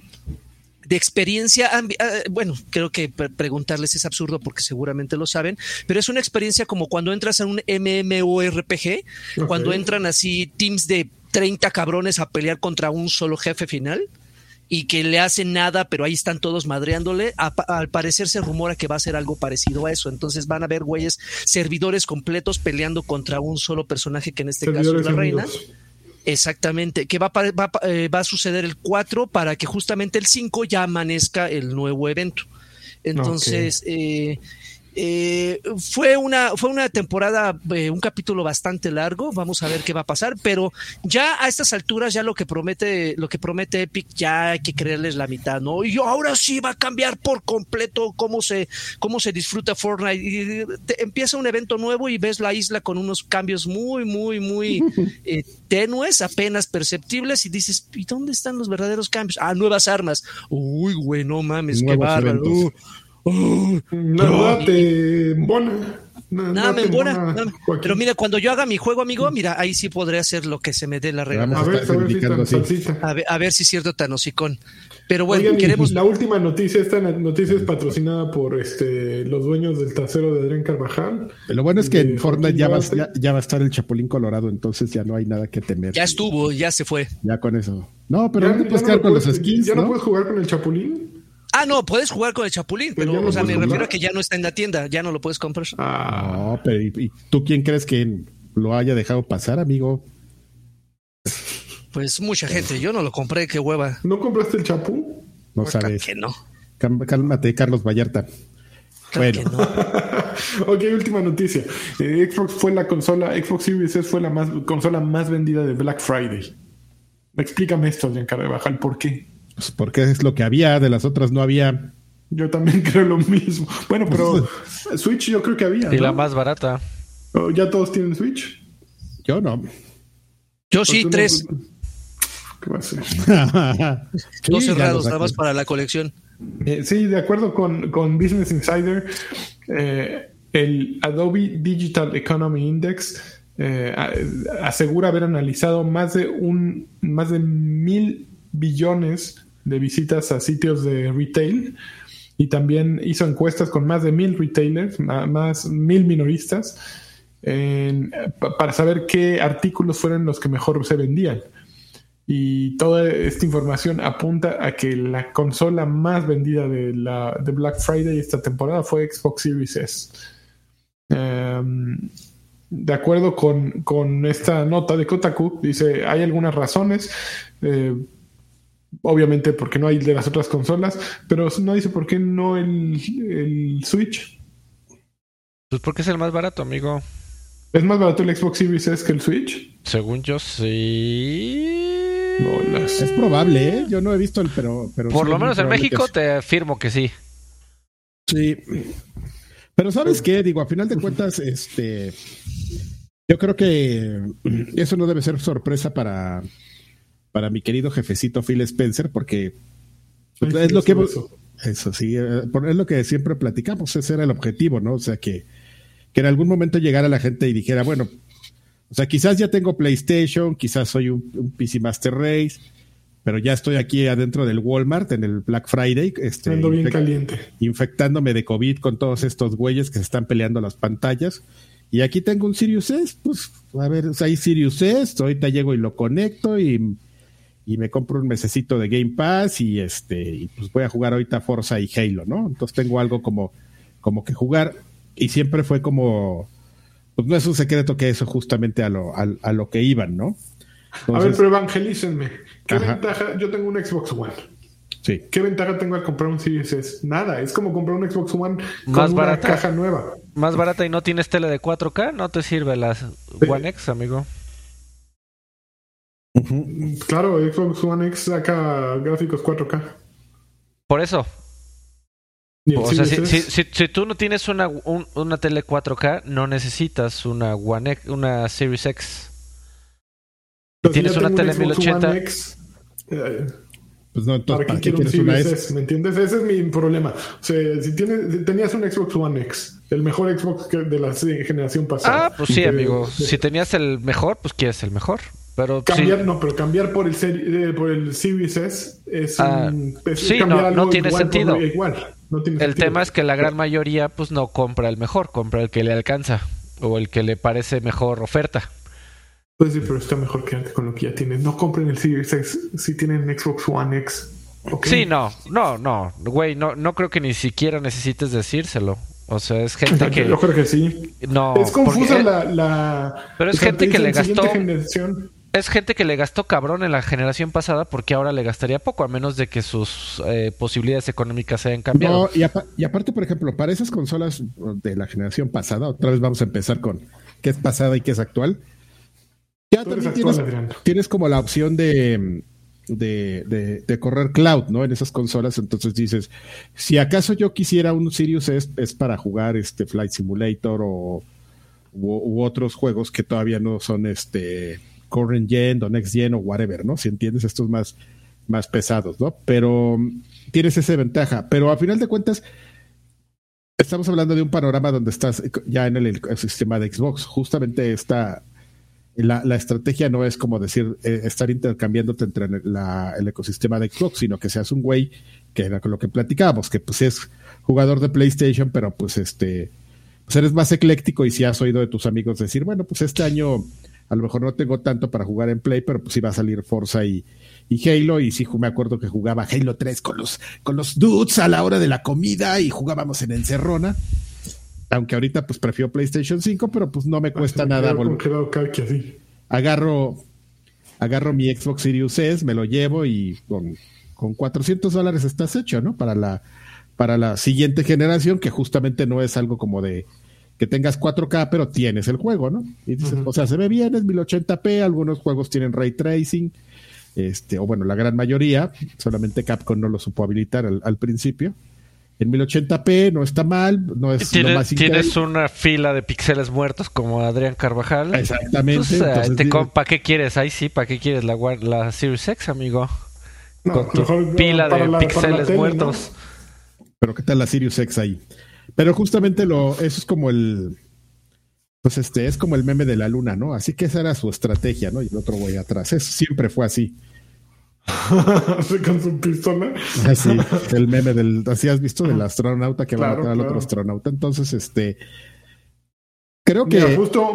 de experiencia, ah, bueno, creo que preguntarles es absurdo porque seguramente lo saben, pero es una experiencia como cuando entras a un MMORPG, cuando entran así teams de 30 cabrones a pelear contra un solo jefe final y que le hacen nada, pero ahí están todos madreándole. al parecer se rumora que va a ser algo parecido a eso. Entonces van a ver güeyes servidores completos peleando contra un solo personaje, que en este caso es la reina. Exactamente, que va, a, va, eh, va, a suceder el 4 para que justamente el 5 ya amanezca el nuevo evento. Entonces, okay. eh, eh, fue, una, fue una temporada, eh, un capítulo bastante largo. Vamos a ver qué va a pasar, pero ya a estas alturas, ya lo que promete, lo que promete Epic, ya hay que creerles la mitad, ¿no? Y ahora sí va a cambiar por completo cómo se, cómo se disfruta Fortnite. Y te, empieza un evento nuevo y ves la isla con unos cambios muy, muy, muy eh, tenues, apenas perceptibles, y dices, ¿y dónde están los verdaderos cambios? Ah, nuevas armas. Uy, güey, no mames, qué bárbaro. Uh, nada te embona. Nada, nada me embona. Nada. Pero mira, cuando yo haga mi juego, amigo, mira, ahí sí podré hacer lo que se me dé la regla. A ver, a ver, si a, ver, a ver si es cierto tan hocicón. Pero bueno, Oigan, queremos. La última noticia, esta noticia es patrocinada por este los dueños del trasero de Adrián Carvajal. Lo bueno es que en Fortnite ya va, ya, ya va, a estar el Chapulín Colorado, entonces ya no hay nada que temer. Ya estuvo, ya se fue. Ya con eso. No, pero ya, no te puedes quedar no con puedes, los skins. ¿Ya no, no puedes jugar con el Chapulín? Ah, no, puedes jugar con el Chapulín, pero, pero no o sea, me refiero a que ya no está en la tienda, ya no lo puedes comprar. Ah, no, pero ¿y, ¿y, tú quién crees que lo haya dejado pasar, amigo? Pues mucha gente, yo no lo compré, qué hueva. ¿No compraste el Chapú? No pues sabes. Que no. Cálmate, Carlos Vallarta. Bueno. No. ok, última noticia. Eh, Xbox fue la consola, Xbox Series S fue la más, consola más vendida de Black Friday. Explícame esto, Giancarlo Bajal, ¿por qué? Pues porque es lo que había, de las otras no había. Yo también creo lo mismo. Bueno, pero Switch yo creo que había. Y ¿no? la más barata. ¿Ya todos tienen Switch? Yo no. Yo sí, tres. No... ¿Qué va a ser? Dos cerrados, nada más para la colección. Eh, sí, de acuerdo con, con Business Insider, eh, el Adobe Digital Economy Index eh, asegura haber analizado más de un más de mil billones de visitas a sitios de retail y también hizo encuestas con más de mil retailers, más mil minoristas, para saber qué artículos fueron los que mejor se vendían. Y toda esta información apunta a que la consola más vendida de, la, de Black Friday esta temporada fue Xbox Series S. Um, de acuerdo con, con, esta nota de Kotaku, dice, hay algunas razones, eh, obviamente porque no hay de las otras consolas, pero no dice por qué no el, el Switch. Pues porque es el más barato, amigo. ¿Es más barato el Xbox Series S que el Switch? Según yo, sí. No, las... Es probable, ¿eh? Yo no he visto el, pero... pero Por sí lo menos en México te afirmo que sí. Sí. Pero ¿sabes qué? Digo, a final de cuentas, este... Yo creo que eso no debe ser sorpresa para, para mi querido jefecito Phil Spencer, porque es lo que... Eso. eso sí, es lo que siempre platicamos, ese era el objetivo, ¿no? O sea, que, que en algún momento llegara la gente y dijera, bueno, o sea, quizás ya tengo PlayStation, quizás soy un, un, PC Master Race, pero ya estoy aquí adentro del Walmart en el Black Friday. Este, Ando bien caliente. Infectándome de COVID con todos estos güeyes que se están peleando las pantallas. Y aquí tengo un Sirius S, pues a ver, o sea, hay Sirius S, ahorita llego y lo conecto y, y, me compro un mesecito de Game Pass y este, y pues voy a jugar ahorita Forza y Halo, ¿no? Entonces tengo algo como, como que jugar y siempre fue como pues no es un secreto que eso justamente a lo, a, a lo que iban, ¿no? Entonces, a ver, pero evangelícenme. ¿Qué ajá. ventaja? Yo tengo un Xbox One. Sí. ¿Qué ventaja tengo al comprar un Series S? Nada, es como comprar un Xbox One con más una barata, caja nueva. Más barata y no tienes tele de 4K, no te sirve la One X, amigo. Uh -huh. Claro, Xbox One X saca gráficos 4K. Por eso, o sea, si, si, si, si, tú no tienes una, un, una tele 4K, no necesitas una One X, una Series X. Si tienes una tele 1080. X, eh, pues no, entonces, ¿para qué quiero un Series S? ¿Me entiendes? Ese es mi problema. O sea, si, tienes, si tenías un Xbox One X, el mejor Xbox de la generación pasada. Ah, pues sí, amigo. Eh, si tenías el mejor, pues quieres el mejor. Pero cambiar, sí. no, pero cambiar por el, eh, por el Series S es, ah, un, es sí, no, no tiene igual sentido. Igual. No tiene el sentido. tema es que la gran mayoría pues no compra el mejor, compra el que le alcanza o el que le parece mejor oferta. Pues sí, pero está mejor que con lo que ya tienes. No compren el Series X si tienen Xbox One X. Okay. Sí, no, no, no, güey, no, no creo que ni siquiera necesites decírselo. O sea, es gente que. Yo creo que sí. No. Es confusa la, la, Pero es gente que le gastó. Generación. Es gente que le gastó cabrón en la generación pasada porque ahora le gastaría poco, a menos de que sus eh, posibilidades económicas se hayan cambiado. y, y, aparte, por ejemplo, para esas consolas de la generación pasada, otra vez vamos a empezar con qué es pasada y qué es actual. Ya también tienes, como la opción de, de, de, correr cloud, ¿no? En esas consolas. Entonces dices, si acaso yo quisiera un Sirius es, es para jugar este Flight Simulator o u, otros juegos que todavía no son este current gen o next gen o whatever, ¿no? Si entiendes, estos más, más pesados, ¿no? Pero mm, tienes esa ventaja. Pero a final de cuentas, estamos hablando de un panorama donde estás ya en el, sistema de Xbox. Justamente esta, la, la, estrategia no es como decir eh, estar intercambiándote entre el ecosistema de Xbox, sino que seas un güey que era con lo que platicábamos, que pues es jugador de PlayStation, pero pues este pues eres más ecléctico y si has oído de tus amigos decir, bueno, pues este año a lo mejor no tengo tanto para jugar en Play, pero pues sí va a salir Forza y, y Halo. Y sí me acuerdo que jugaba Halo 3 con los, con los dudes a la hora de la comida y jugábamos en Encerrona. Aunque ahorita pues prefiero PlayStation 5, pero pues no me cuesta nada Agarro, agarro mi Xbox Series S, me lo llevo y con, con 400 dólares estás hecho, ¿no? Para la, para la siguiente generación, que justamente no es algo como de que tengas 4K, pero tienes el juego, ¿no? Y dices, o sea, se ve bien, es 1080p, algunos juegos tienen ray tracing, este, o bueno, la gran mayoría, solamente Capcom no lo supo habilitar al, principio. En 1080p no está mal, no es ¿Tienes, lo más Tienes una fila de píxeles muertos como Adrián Carvajal. Exactamente. ¿Para qué quieres? Ahí sí, ¿para qué quieres la, la Series X, amigo? Con tu pila de píxeles muertos. Pero ¿qué tal la Sirius X ahí? Pero justamente lo, eso es como el, pues este, es como el meme de la luna, ¿no? Así que esa era su estrategia, ¿no? Y el otro güey atrás. Eso siempre fue así. con su pistola. Así, el meme del, así has visto del astronauta que va a matar al otro astronauta. Entonces, este, Creo que. justo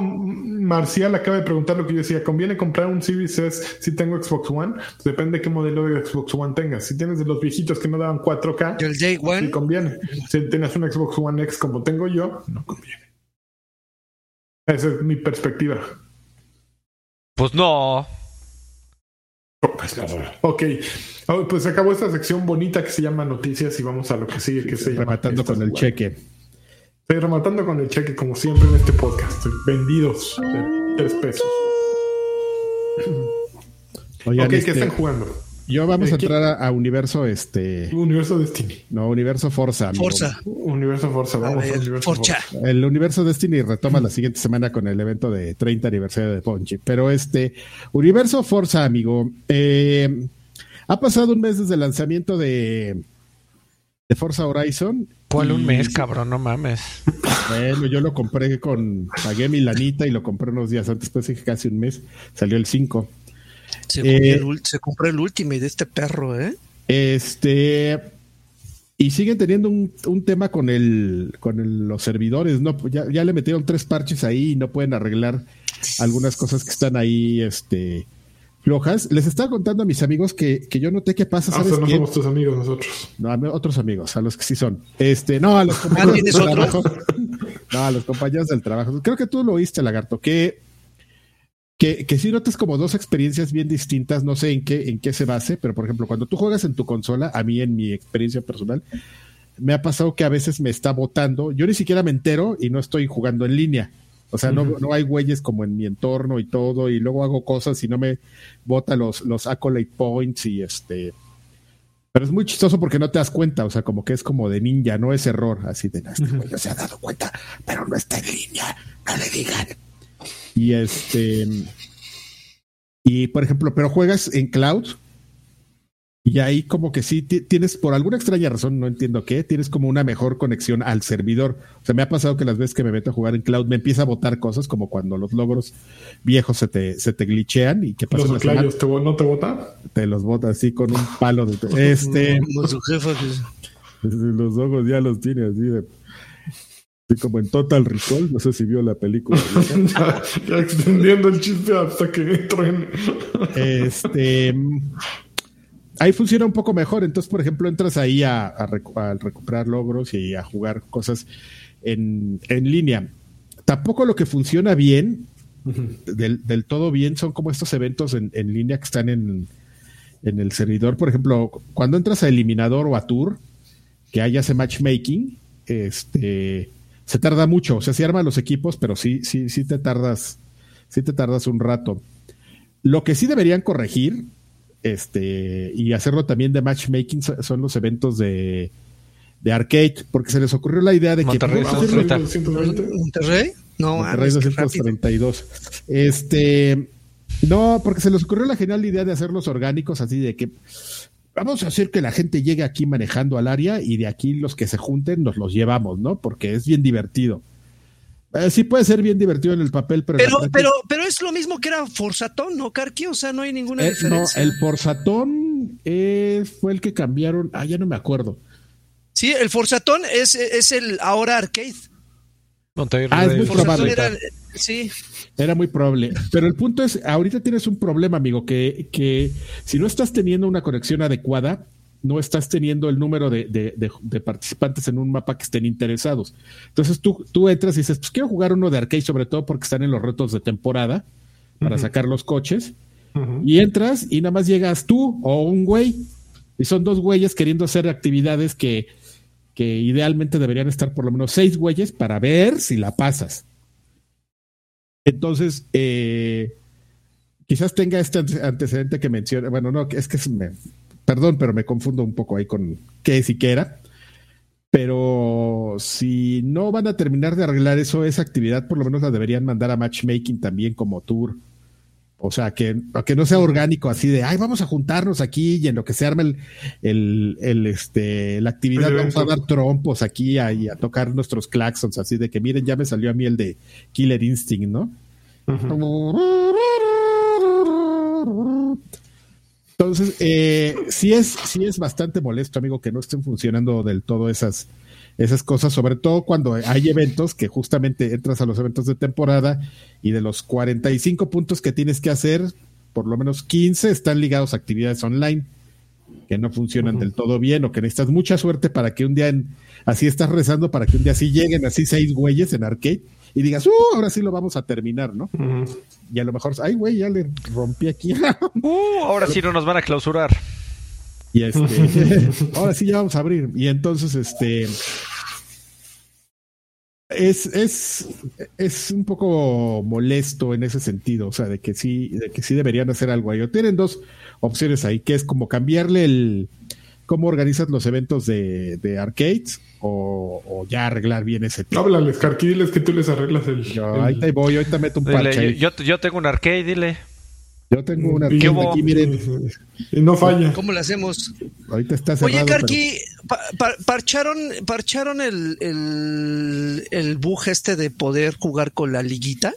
Marcial acaba de preguntar lo que yo decía: ¿conviene comprar un Series S si tengo Xbox One? Pues depende de qué modelo de Xbox One tengas. Si tienes de los viejitos que no daban 4K, el Day One? sí conviene. Si tienes un Xbox One X como tengo yo, no conviene. Esa es mi perspectiva. Pues no. Pues, ok, oh, pues acabó esta sección bonita que se llama Noticias y vamos a lo que sigue, que se Rematando con el cheque. Estoy rematando con el cheque, como siempre en este podcast. Vendidos de tres pesos. Oigan, ok, ¿qué este, están jugando? Yo vamos a entrar a, Universo este. Universo Destiny. No, Universo Forza. Forza. Universo Forza, vamos a, Universo Forza. El Universo Destiny retoma la siguiente semana con el evento de 30 aniversario de Ponchi. Pero este, Universo Forza, amigo. Eh, ha pasado un mes desde el lanzamiento de, de Forza Horizon ¿Cuál un mes, cabrón? No mames. Bueno, yo lo compré con. Pagué mi lanita y lo compré unos días antes, pues dije casi un mes. Salió el 5. Eh, se, compró el último de este perro, ¿eh? Este. Y siguen teniendo un, tema con el con los servidores, ¿no? Ya, ya le metieron tres parches ahí y no pueden arreglar algunas cosas que están ahí, este flojas. Les estaba contando a mis amigos que, que yo noté que pasa. Ah, no somos tus amigos nosotros. No, a otros amigos, a los que sí son. Este, no, a los compañeros del trabajo. No, a los compañeros del trabajo. Creo que tú lo oíste, Lagarto, que, que, que sí notas como dos experiencias bien distintas. No sé en qué, en qué se base, pero por ejemplo, cuando tú juegas en tu consola, a mí en mi experiencia personal, me ha pasado que a veces me está botando. Yo ni siquiera me entero y no estoy jugando en línea o sea, no, no hay güeyes como en mi entorno y todo, y luego hago cosas y no me bota los, los accolade points y este. Pero es muy chistoso porque no te das cuenta, o sea, como que es como de ninja, no es error, así de este güey se ha dado cuenta, pero no está en línea, no le digan. Y este. Y por ejemplo, pero juegas en cloud, y ahí como que sí tienes, por alguna extraña razón, no entiendo qué, tienes como una mejor conexión al servidor. O sea, me ha pasado que las veces que me meto a jugar en cloud me empieza a botar cosas como cuando los logros viejos se te, se te glitchean y que pasa ¿Los glitches no te botan? Te los bota así con un palo. De, este... los ojos ya los tiene así de... Así como en Total Recall, no sé si vio la película. ya, extendiendo el chiste hasta que truene. este ahí funciona un poco mejor. Entonces, por ejemplo, entras ahí a, recuperar logros y a jugar cosas en, línea. Tampoco lo que funciona bien del, del, todo bien son como estos eventos en, en línea que están en, en, el servidor. Por ejemplo, cuando entras a Eliminador o a Tour, que hay ese matchmaking, este se tarda mucho. O sea, sí arman los equipos, pero sí, sí, sí te tardas, sí te tardas un rato. Lo que sí deberían corregir, este, y hacerlo también de matchmaking, son los eventos de, de arcade, porque se les ocurrió la idea de que. Monterrey, No, Monterrey 232. Este. No, porque se les ocurrió la genial idea de hacerlos orgánicos, así de que vamos a hacer que la gente llegue aquí manejando al área y de aquí los que se junten nos los llevamos, ¿no? Porque es bien divertido. Eh, sí puede ser bien divertido en el papel, pero... Pero, pero, pero es lo mismo que era Forzatón, ¿no, Carqui? O sea, no hay ninguna eh, diferencia. No, el Forzatón fue el que cambiaron... Ah, ya no me acuerdo. Sí, el Forzatón es, es el ahora arcade. ah, es muy probable. Era, sí. Era muy probable. Pero el punto es, ahorita tienes un problema, amigo, que, que si no estás teniendo una conexión adecuada, no estás teniendo el número de, de, participantes en un mapa que estén interesados. Entonces tú, tú entras y dices, pues quiero jugar uno de arcade, sobre todo porque están en los retos de temporada para sacar los coches. Y entras y nada más llegas tú o un güey. Y son dos güeyes queriendo hacer actividades que, que idealmente deberían estar por lo menos seis güeyes para ver si la pasas. Entonces, eh, quizás tenga este antecedente que menciona, bueno, no, es que me, perdón, pero me confundo un poco ahí con qué es y qué era. Pero si no van a terminar de arreglar eso, esa actividad por lo menos la deberían mandar a matchmaking también como tour. O sea, que, que no sea orgánico así de, ay, vamos a juntarnos aquí y en lo que se arme el, el, este, la actividad, vamos a dar trompos aquí a, a tocar nuestros claxons, así de que miren, ya me salió a mí el de Killer Instinct, ¿no? Entonces, eh, sí, es, sí es bastante molesto, amigo, que no estén funcionando del todo esas, esas cosas, sobre todo cuando hay eventos que justamente entras a los eventos de temporada y de los 45 puntos que tienes que hacer, por lo menos 15 están ligados a actividades online que no funcionan del todo bien o que necesitas mucha suerte para que un día, en, así estás rezando para que un día así lleguen así seis güeyes en arcade y digas, uh, ahora sí lo vamos a terminar, ¿no? Y a lo mejor, ay, güey, ya le rompí aquí. uh, ahora sí no nos van a clausurar. Y este, ahora sí ya vamos a abrir. Y entonces, este, es, es, es un poco molesto en ese sentido, o sea, de que sí, de que sí deberían hacer algo ahí. O tienen dos opciones ahí, que es como cambiarle el cómo organizas los eventos de, de arcades o, ya arreglar bien ese tema. Háblales, Carqui, diles que tú les arreglas el. Yo, Ahí te voy, ahorita meto un parche. Yo, yo, tengo un arcade, dile. Yo tengo una tienda aquí, miren. Y no falla. ¿Cómo le hacemos? Ahorita está cerrado, Oye, Carqui, parcharon, parcharon el, el, el bug este de poder jugar con la liguita.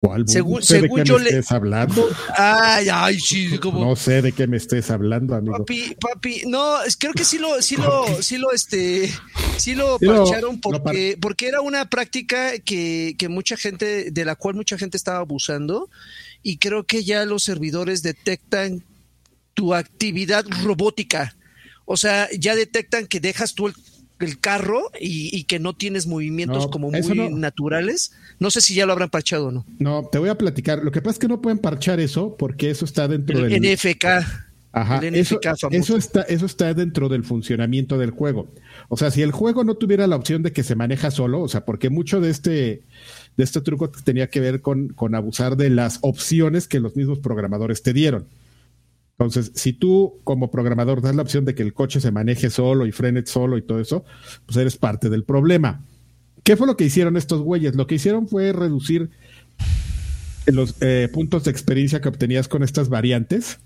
¿Cuál según, según yo le estés hablando? Ay, ay, sí, como... No sé de qué me estés hablando, amigo. Papi, papi, no, creo que sí lo, sí lo, sí lo, este, sí lo parcharon porque, porque era una práctica que, que mucha gente, de la cual mucha gente estaba abusando y creo que ya los servidores detectan tu actividad robótica. O sea, ya detectan que dejas tú el el carro y, que no tienes movimientos como muy naturales. No sé si ya lo habrán parchado o no. No, te voy a platicar. Lo que pasa es que no pueden parchar eso porque eso está dentro del NFK. Ajá, eso, eso, está, eso está dentro del funcionamiento del juego. O sea, si el juego no tuviera la opción de que se maneja solo, o sea, porque mucho de este, de este truco tenía que ver con, con abusar de las opciones que los mismos programadores te dieron. Entonces, si tú como programador das la opción de que el coche se maneje solo y frene solo y todo eso, pues eres parte del problema. ¿Qué fue lo que hicieron estos güeyes? Lo que hicieron fue reducir los eh, puntos de experiencia que obtenías con estas variantes.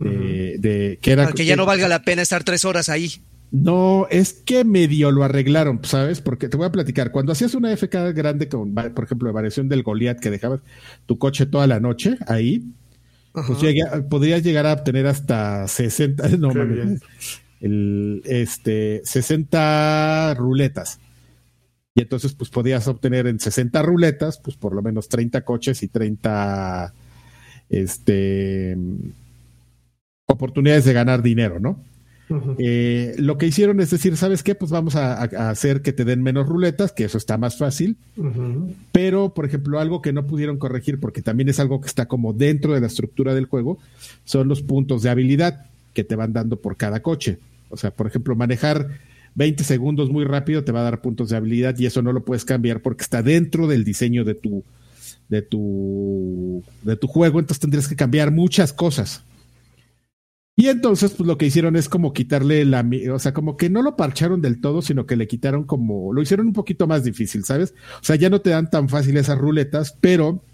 Eh, de, que era, Para que ya no valga la pena estar tres horas ahí. No, es que medio lo arreglaron, ¿sabes? Porque te voy a platicar. Cuando hacías una FK grande con, por ejemplo, la variación del Goliath que dejabas tu coche toda la noche ahí, pues podrías llegar a obtener hasta 60, no el, este, 60 ruletas. Y entonces, pues podías obtener en 60 ruletas, pues por lo menos 30 coches y 30 este, oportunidades de ganar dinero, ¿no? Eh, lo que hicieron es decir, ¿sabes qué? Pues vamos a, hacer que te den menos ruletas, que eso está más fácil. Pero, por ejemplo, algo que no pudieron corregir, porque también es algo que está como dentro de la estructura del juego, son los puntos de habilidad que te van dando por cada coche. O sea, por ejemplo, manejar 20 segundos muy rápido te va a dar puntos de habilidad y eso no lo puedes cambiar porque está dentro del diseño de tu, de tu, de tu juego. Entonces tendrías que cambiar muchas cosas. Y entonces, pues lo que hicieron es como quitarle la, o sea, como que no lo parcharon del todo, sino que le quitaron como, lo hicieron un poquito más difícil, ¿sabes? O sea, ya no te dan tan fácil esas ruletas, pero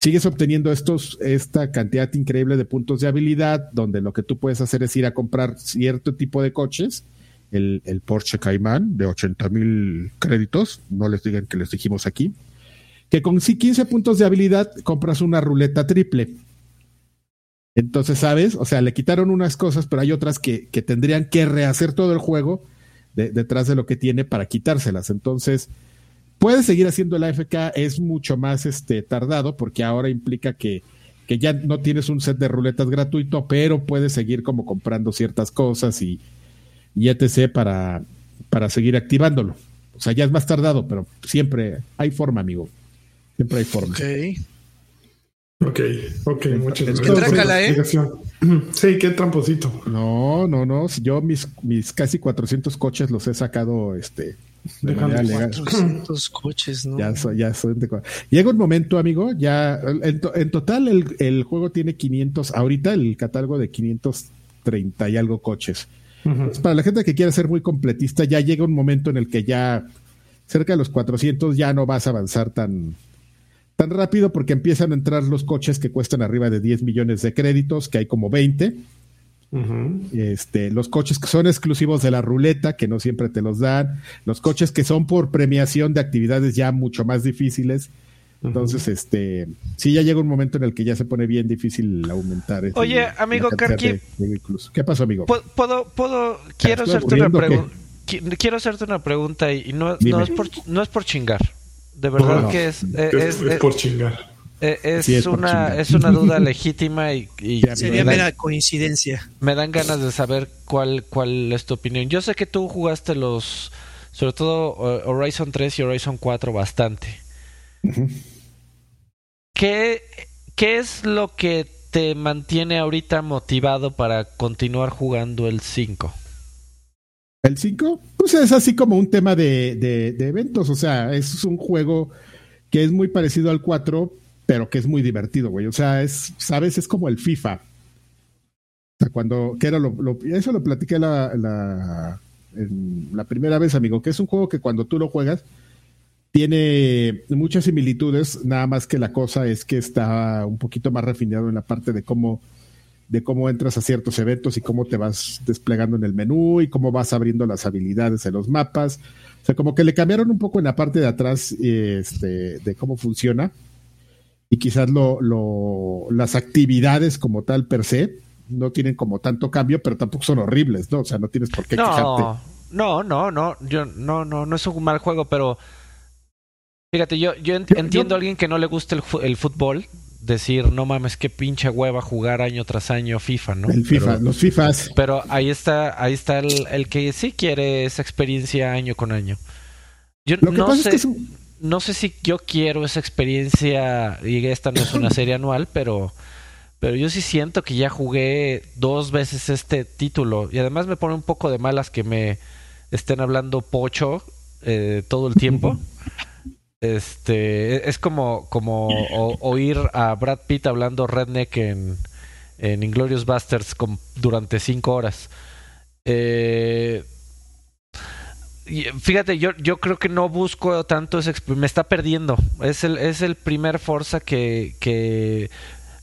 sigues obteniendo estos, esta cantidad increíble de puntos de habilidad, donde lo que tú puedes hacer es ir a comprar cierto tipo de coches, el, el Porsche Cayman de 80 mil créditos, no les digan que les dijimos aquí, que con 15 puntos de habilidad compras una ruleta triple entonces, ¿sabes? O sea, le quitaron unas cosas, pero hay otras que, que tendrían que rehacer todo el juego detrás de lo que tiene para quitárselas. Entonces, puede seguir haciendo la AFK, es mucho más este, tardado porque ahora implica que, que ya no tienes un set de ruletas gratuito, pero puedes seguir como comprando ciertas cosas y, y etc. Para, para seguir activándolo. O sea, ya es más tardado, pero siempre hay forma, amigo. Siempre hay forma. Ok, ok, muchas gracias. ¿eh? Sí, qué tramposito. No, no, no. Yo mis, mis casi 400 coches los he sacado este, de manera legal. 400 coches, ¿no? Ya, ya Llega un momento, amigo, ya en, total el, el, juego tiene 500, ahorita el catálogo de 530 y algo coches. para la gente que quiera ser muy completista, ya llega un momento en el que ya cerca de los 400 ya no vas a avanzar tan, tan rápido porque empiezan a entrar los coches que cuestan arriba de 10 millones de créditos, que hay como 20. este, los coches que son exclusivos de la ruleta, que no siempre te los dan, los coches que son por premiación de actividades ya mucho más difíciles. Entonces, este, sí, ya llega un momento en el que ya se pone bien difícil aumentar. Oye, amigo Karki, ¿qué pasó, amigo? ¿Puedo, puedo, quiero hacerte una pregunta? Quiero hacerte una pregunta y no, no, es por, no es por chingar. De verdad que es, es, por chingar. Es, una, es una duda legítima y, sería mera coincidencia. Me dan ganas de saber cuál, cuál es tu opinión. Yo sé que tú jugaste los, sobre todo Horizon 3 y Horizon 4 bastante. ¿Qué, ¿Qué es lo que te mantiene ahorita motivado para continuar jugando el 5? El 5, pues es así como un tema de, de, eventos, o sea, es un juego que es muy parecido al 4, pero que es muy divertido, güey. O sea, es, sabes, es como el FIFA. O sea, cuando, que era lo, eso lo platiqué la, la, la primera vez, amigo, que es un juego que cuando tú lo juegas, tiene muchas similitudes, nada más que la cosa es que está un poquito más refinado en la parte de cómo de cómo entras a ciertos eventos y cómo te vas desplegando en el menú y cómo vas abriendo las habilidades en los mapas. O sea, como que le cambiaron un poco en la parte de atrás este, de cómo funciona y quizás lo, lo, las actividades como tal per se no tienen como tanto cambio, pero tampoco son horribles, ¿no? O sea, no tienes por qué no, quejarte. No, no, no, yo no, no, no es un mal juego, pero fíjate, yo, yo, entiendo a alguien que no le gusta el, el fútbol decir, no mames, qué pinche hueva jugar año tras año FIFA, ¿no? El FIFA, los FIFAs. Pero ahí está, ahí está el, el, que sí quiere esa experiencia año con año. Yo no sé, no sé si yo quiero esa experiencia, y esta no es una serie anual, pero, pero yo sí siento que ya jugué dos veces este título. Y además me pone un poco de malas que me estén hablando pocho eh, todo el tiempo. Este, es como, como oír a Brad Pitt hablando redneck en, en Inglorious Bastards durante cinco horas. Eh, fíjate, yo, yo creo que no busco tanto ese me está perdiendo. Es el, es el primer Forza que, que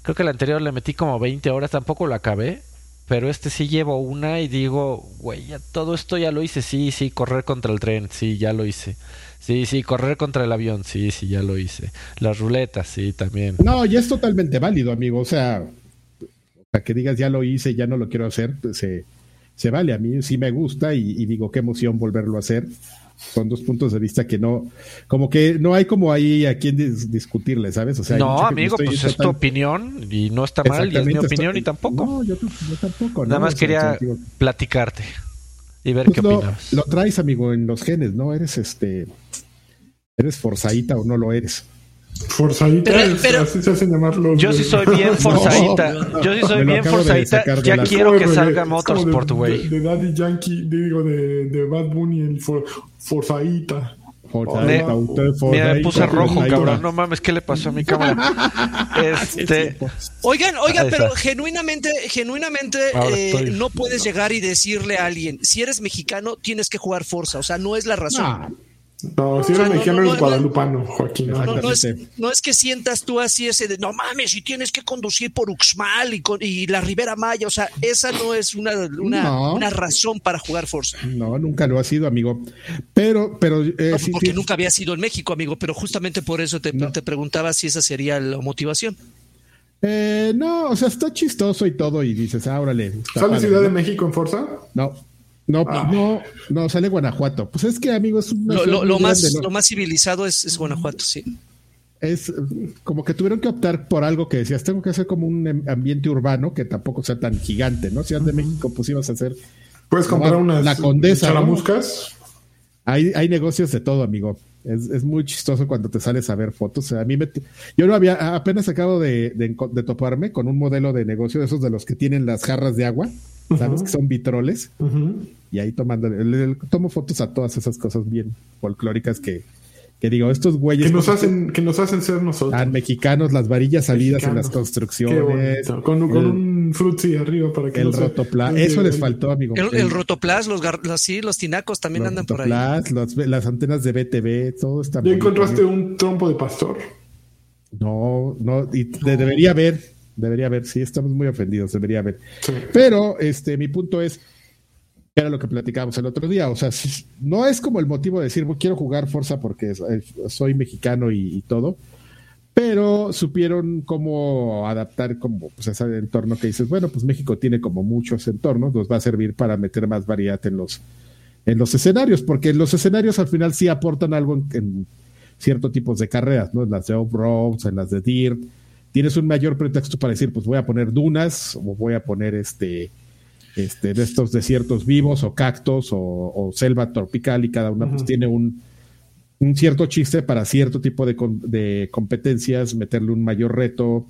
creo que el anterior le metí como 20 horas, tampoco lo acabé. Pero este sí llevo una y digo, güey, ya todo esto ya lo hice. Sí, sí, correr contra el tren, sí, ya lo hice. Sí, sí, correr contra el avión, sí, sí, ya lo hice. Las ruletas, sí, también. No, ya es totalmente válido, amigo. O sea, que digas ya lo hice, ya no lo quiero hacer, pues, eh, se vale. A mí sí me gusta y, digo qué emoción volverlo a hacer. Son dos puntos de vista que no, como que no hay como ahí a quien discutirle, ¿sabes? O sea, no, amigo, pues es tu opinión y no está mal y es mi opinión y tampoco. No, yo, tampoco. Nada más quería platicarte y ver pues qué lo, opinas. Lo traes, amigo, en los genes, ¿no? Eres este, eres forzadita o no lo eres. Forzadita, pero, así se hacen llamarlo. Yo sí soy bien forzadita. yo sí soy bien forzadita. Ya quiero que salga Motorsport, güey. De, Daddy Yankee, digo, de, de Bad Bunny, el for, forzadita. Mira, me puse rojo, cabrón. No mames, ¿qué le pasó a mi cámara? este... Oigan, oigan, pero genuinamente, genuinamente eh, no puedes llegar y decirle a alguien, si eres mexicano, tienes que jugar Forza. O sea, no es la razón. No, si eres mexicano eres guadalupano, Joaquín. No, es, que sientas tú así ese de, no mames, si tienes que conducir por Uxmal y, con, y la Ribera Maya, o sea, esa no es una, una, razón para jugar Forza. No, nunca lo ha sido, amigo. Pero, pero... Eh, porque nunca había sido en México, amigo, pero justamente por eso te, te preguntaba si esa sería la motivación. Eh, no, o sea, está chistoso y todo y dices, ah, órale. ¿Sale Ciudad de México en Forza? No. No, ah. no, no, sale Guanajuato. Pues es que, amigos, lo, lo, más, lo más civilizado es, Guanajuato, sí. Es como que tuvieron que optar por algo que decías, tengo que hacer como un em, ambiente urbano que tampoco sea tan gigante, ¿no? Ciudad de México, pues ibas a hacer. Puedes comprar unas la condesa, chalamuscas. Hay, hay negocios de todo, amigo. Es, es, muy chistoso cuando te sales a ver fotos. a mí me, yo no había, apenas acabo de, de, toparme con un modelo de negocio de esos de los que tienen las jarras de agua. ¿sabes? Que son vitroles. Y ahí tomando, tomo fotos a todas esas cosas bien folclóricas que, que digo, estos güeyes. Que nos hacen, que nos hacen ser nosotros. Tan mexicanos, las varillas salidas en las construcciones. Con, un frutzi arriba para que El rotoplas, eso les faltó, amigo. El, rotoplas, los, sí, los tinacos también andan por ahí. las antenas de BTV, todo está ¿Ya encontraste un trompo de pastor? No, no, y debería haber, Debería haber, sí, estamos muy ofendidos, debería haber. Pero este, mi punto es, era lo que platicábamos el otro día, o sea, no es como el motivo de decir, quiero jugar Forza porque eh, soy mexicano y, todo, pero supieron cómo adaptar como pues, ese entorno que dices, bueno, pues México tiene como muchos entornos, nos va a servir para meter más variedad en los, en los escenarios, porque los escenarios al final sí aportan algo en, en ciertos tipos de carreras, ¿no? En las de off-roads, en las de dirt, tienes un mayor pretexto para decir, pues voy a poner dunas o voy a poner este, este de estos desiertos vivos o cactos o, selva tropical y cada una pues tiene un, un, cierto chiste para cierto tipo de, de, competencias, meterle un mayor reto.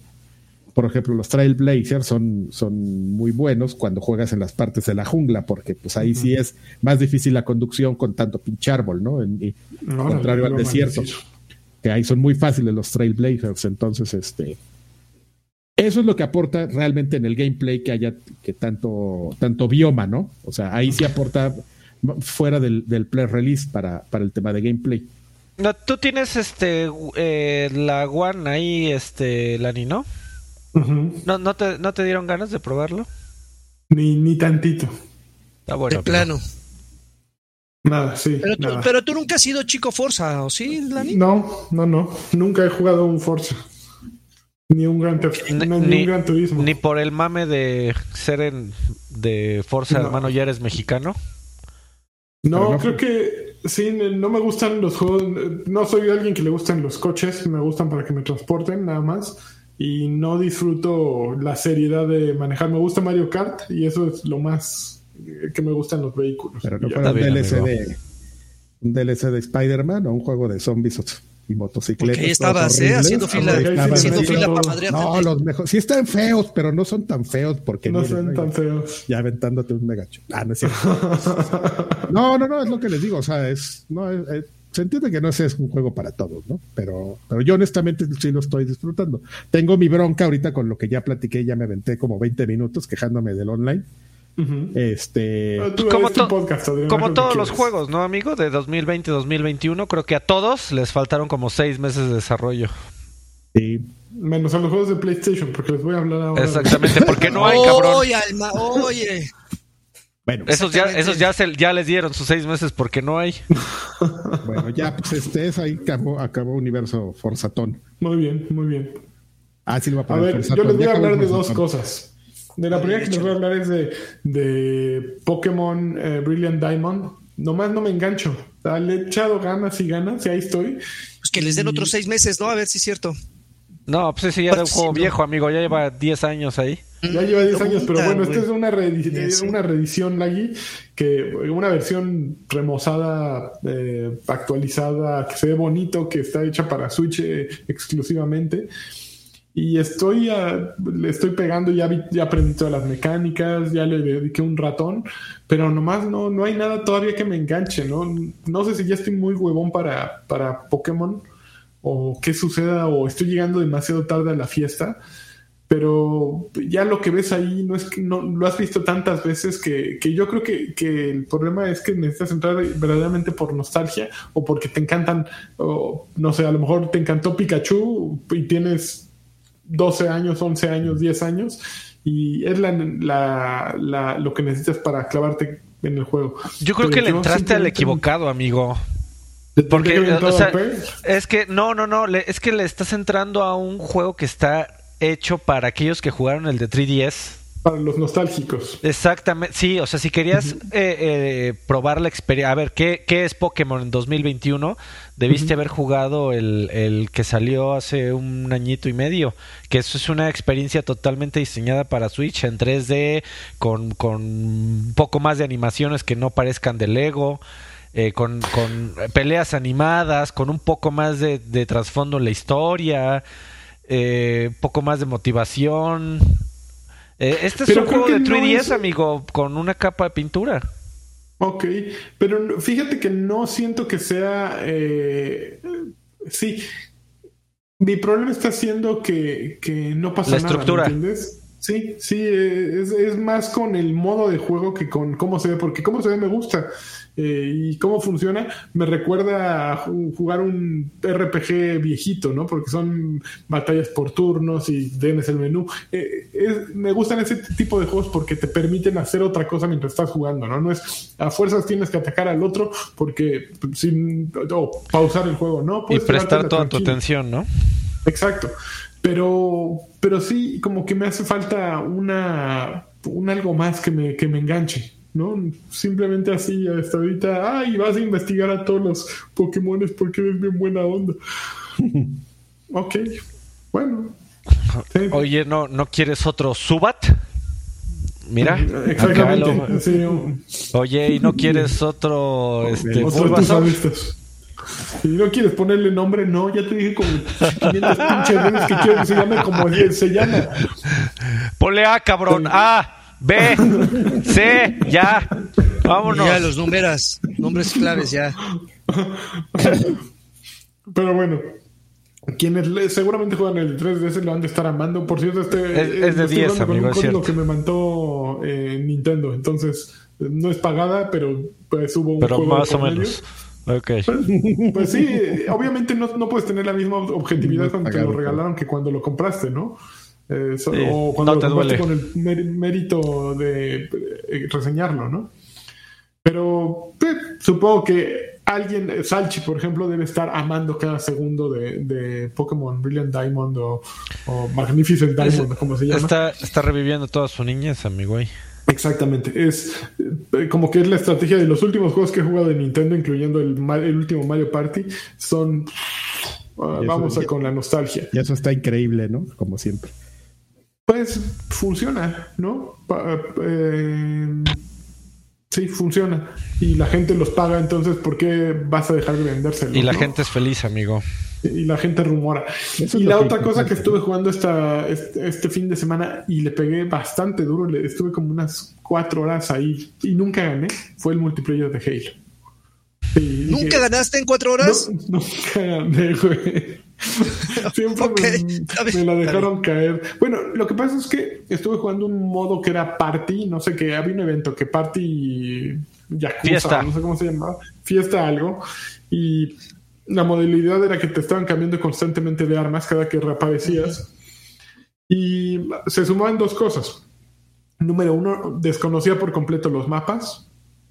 Por ejemplo, los Trailblazers son, son muy buenos cuando juegas en las partes de la jungla, porque pues ahí sí es más difícil la conducción con tanto pinche árbol, ¿no? En, contrario al desierto. Que ahí son muy fáciles los Trailblazers, entonces este eso es lo que aporta realmente en el gameplay que haya que tanto, tanto bioma, ¿no? O sea, ahí sí aporta fuera del, del play release para, para el tema de gameplay. No, tú tienes este eh, la One ahí, este, Lani, ¿no? ¿no? ¿No, te, ¿No te dieron ganas de probarlo? Ni, ni tantito. Está bueno. De plano. Nada, sí. Pero tú, pero tú nunca has sido chico Forza, ¿o sí, Lani? No, no, no. Nunca he jugado un Forza. Ni un gran, ni, gran turismo. Ni por el mame de ser en, de Forza, hermano, ya eres mexicano. No, creo que sí, no me gustan los juegos. No soy alguien que le gustan los coches, me gustan para que me transporten, nada más. Y no disfruto la seriedad de manejar. Me gusta Mario Kart y eso es lo más que me gustan los vehículos. Pero no para un DLC, de, un DLC de Spider-Man o un juego de zombies y motocicletas. Porque estabas ¿eh? haciendo fila, haciendo fila para madrear. No, los mejores. Sí están feos, pero no son tan feos porque. No son tan feos. Ya aventándote un megacho. Ah, no es cierto. no, no, no, es lo que les digo. O sea, es. No, se entiende que no es un juego para todos, ¿no? Pero, pero yo honestamente sí lo estoy disfrutando. Tengo mi bronca ahorita con lo que ya platiqué, ya me aventé como 20 minutos quejándome del online este, ah, como, como todos los juegos, ¿no, amigo? De 2020-2021, creo que a todos les faltaron como seis meses de desarrollo. Sí. Menos a los juegos de PlayStation, porque les voy a hablar ahora. Exactamente, porque no hay, cabrón. Oye, Alma, oye. Bueno, esos ya, esos ya, se, ya les dieron sus seis meses porque no hay. bueno, ya, pues este es ahí acabó, acabó Universo Forzatón. Muy bien, muy bien. Ah, sí, lo va a, a ver, yo les voy a hablar de dos cosas. De la primera que les voy a hablar es de, de Pokémon eh, Brilliant Diamond. Nomás no me engancho. Le he echado ganas y ganas y ahí estoy. Pues que les den otros seis meses, ¿no? A ver si es cierto. No, pues ese ya era un juego viejo, amigo. Ya lleva 10 años ahí. Ya lleva 10 años, pero bueno, esta es una, reedición, una reedición, Lagui, que una versión remozada, eh, actualizada, que se ve bonito, que está hecha para Switch eh, exclusivamente. Y estoy, le estoy pegando, ya, ya aprendí todas las mecánicas, ya le dediqué un ratón, pero nomás no, no hay nada todavía que me enganche, ¿no? No sé si ya estoy muy huevón para, para Pokémon o qué suceda o estoy llegando demasiado tarde a la fiesta, pero ya lo que ves ahí no es que no lo has visto tantas veces que, que yo creo que, que, el problema es que necesitas entrar verdaderamente por nostalgia o porque te encantan, o, no sé, a lo mejor te encantó Pikachu y tienes 12 años, 11 años, 10 años, y es la, la, lo que necesitas para clavarte en el juego. Yo creo que le entraste al equivocado, amigo. Porque, o sea, es que, no, no, no, es que le estás entrando a un juego que está hecho para aquellos que jugaron el de 3DS para los nostálgicos. Exactamente, sí, o sea, si querías eh, eh, probar la experiencia, a ver, ¿qué, ¿qué, es Pokémon en 2021? Debiste haber jugado el, el, que salió hace un añito y medio, que eso es una experiencia totalmente diseñada para Switch en 3D, con, con un poco más de animaciones que no parezcan de Lego. Eh, con, con, peleas animadas, con un poco más de, de trasfondo en la historia, eh, poco más de motivación, eh, este es un juego de 3DS, amigo, con una capa de pintura. Ok, pero fíjate que no siento que sea... Eh, sí, mi problema está siendo que, que no pasa La estructura. nada, ¿entiendes? Sí, sí, es, es, más con el modo de juego que con cómo se ve, porque cómo se ve me gusta. Eh, y cómo funciona, me recuerda a jugar un RPG viejito, ¿no? Porque son batallas por turnos y tienes el menú. Eh, me gustan ese tipo de juegos porque te permiten hacer otra cosa mientras estás jugando, ¿no? No es a fuerzas tienes que atacar al otro porque sin pausar el juego, ¿no? y prestar toda tu atención, ¿no? Exacto. Pero, pero sí, como que me hace falta una, un algo más que me, que me enganche. ¿No? Simplemente así, hasta ahorita, ay, vas a investigar a todos los Pokémones porque eres bien buena onda. ok, bueno. Oye, ¿no, ¿no quieres otro Subat? Mira, Exactamente. Oye, ¿y no quieres otro este, otro Si no quieres ponerle nombre, no, ya te dije como 500 pinches veces que quiero que se llame como se llama. Ponle A, cabrón, A. B, C, ya. Vámonos. Ya los numeras, nombres claves ya. Pero bueno, quienes seguramente juegan el 3DS lo han de estar amando. Por cierto, este es, de 10, amigo, con un que me mandó eh, Nintendo. Entonces, no es pagada, pero pues hubo un Pero más o menos. Okay. Pues, pues, sí, obviamente no, no, puedes tener la misma objetividad cuando te lo regalaron que cuando lo compraste, ¿no? Eh, o cuando lo con el mérito de eh, reseñarlo, ¿no? Pero eh, supongo que alguien, Salchi, por ejemplo, debe estar amando cada segundo de, Pokémon Brilliant Diamond o, Magnificent Diamond, como se llama. Está, está reviviendo toda su niñez, amigo. Exactamente. Es como que es la estrategia de los últimos juegos que he jugado de Nintendo, incluyendo el, el último Mario Party, son. Ah, vamos a con la nostalgia. Y eso está increíble, ¿no? Como siempre pues funciona, ¿no? Eh, sí, funciona. Y la gente los paga, entonces, ¿por qué vas a dejar de vendérselo? Y la gente es feliz, amigo. Y la gente rumora. y la otra cosa que estuve jugando esta, este, fin de semana y le pegué bastante duro, le, estuve como unas cuatro horas ahí y nunca gané, fue el multiplayer de Halo. ¿Nunca ganaste en cuatro horas? nunca gané, güey. Siempre me, la dejaron caer. Bueno, lo que pasa es que estuve jugando un modo que era party, no sé qué, había un evento que party Yakuza, Fiesta. no sé cómo se llamaba, fiesta algo, y la modalidad era que te estaban cambiando constantemente de armas cada que reaparecías. Y se sumaban dos cosas. Número uno, desconocía por completo los mapas.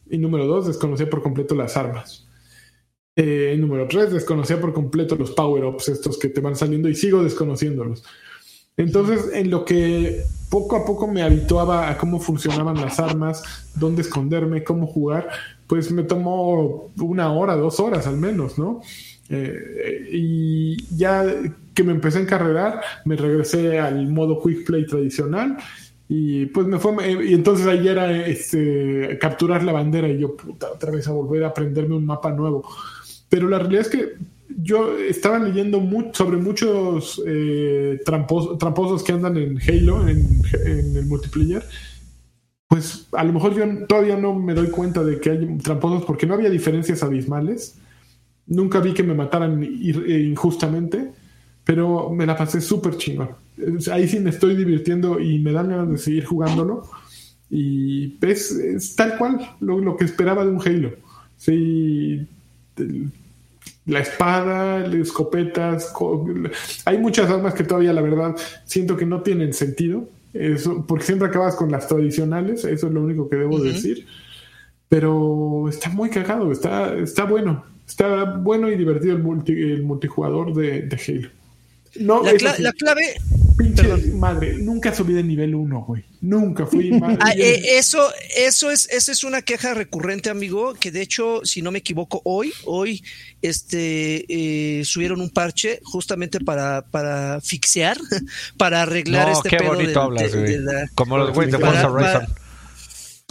Y número dos, desconocía por completo las armas. Eh, número 3, desconocía por completo los power-ups estos que te van saliendo y sigo desconociéndolos. Entonces, en lo que poco a poco me habituaba a cómo funcionaban las armas, dónde esconderme, cómo jugar, pues me tomó una hora, dos horas al menos, ¿no? Eh, y ya que me empecé a encarrerar, me regresé al modo quick play tradicional y pues me fue, y entonces ahí era este, capturar la bandera y yo, puta, otra vez a volver a aprenderme un mapa nuevo. Pero la realidad es que yo estaba leyendo mucho sobre muchos eh, tramposos que andan en Halo, en, el multiplayer. Pues a lo mejor yo todavía no me doy cuenta de que hay tramposos porque no había diferencias abismales. Nunca vi que me mataran eh, injustamente, pero me la pasé súper chingón. Ahí sí me estoy divirtiendo y me dan ganas de seguir jugándolo. Y es, es tal cual lo, lo, que esperaba de un Halo. Sí, la espada, las escopetas. Hay muchas armas que todavía, la verdad, siento que no tienen sentido. Eso, porque siempre acabas con las tradicionales, eso es lo único que debo decir. Pero está muy cagado, está, está bueno. Está bueno y divertido el, multi, el multijugador de, de Halo. No, la, la, clave. Pinche madre, nunca subí de nivel 1, güey. Nunca fui. Ah, eh, eso, eso es, esa es una queja recurrente, amigo. Que de hecho, si no me equivoco, hoy, hoy, este, eh, subieron un parche justamente para, para fixear, para arreglar este qué bonito hablas, Como los güeyes de Forza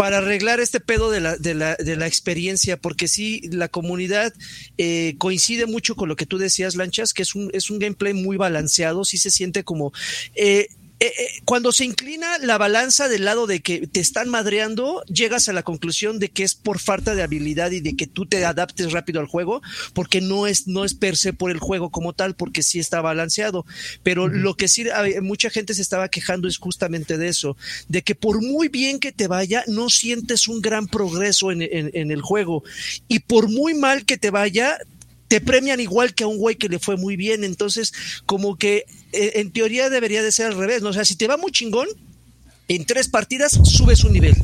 para arreglar este pedo de la, de la, de la experiencia, porque sí, la comunidad eh, coincide mucho con lo que tú decías, Lanchas, que es un, es un gameplay muy balanceado, sí se siente como... Eh, eh, eh, cuando se inclina la balanza del lado de que te están madreando, llegas a la conclusión de que es por falta de habilidad y de que tú te adaptes rápido al juego, porque no es, no es per se por el juego como tal, porque sí está balanceado. Pero lo que sí, mucha gente se estaba quejando es justamente de eso, de que por muy bien que te vaya, no sientes un gran progreso en, en el juego. Y por muy mal que te vaya, te premian igual que a un güey que le fue muy bien. Entonces, como que eh, en teoría debería de ser al revés, ¿no? O sea, si te va muy chingón, en tres partidas subes un nivel,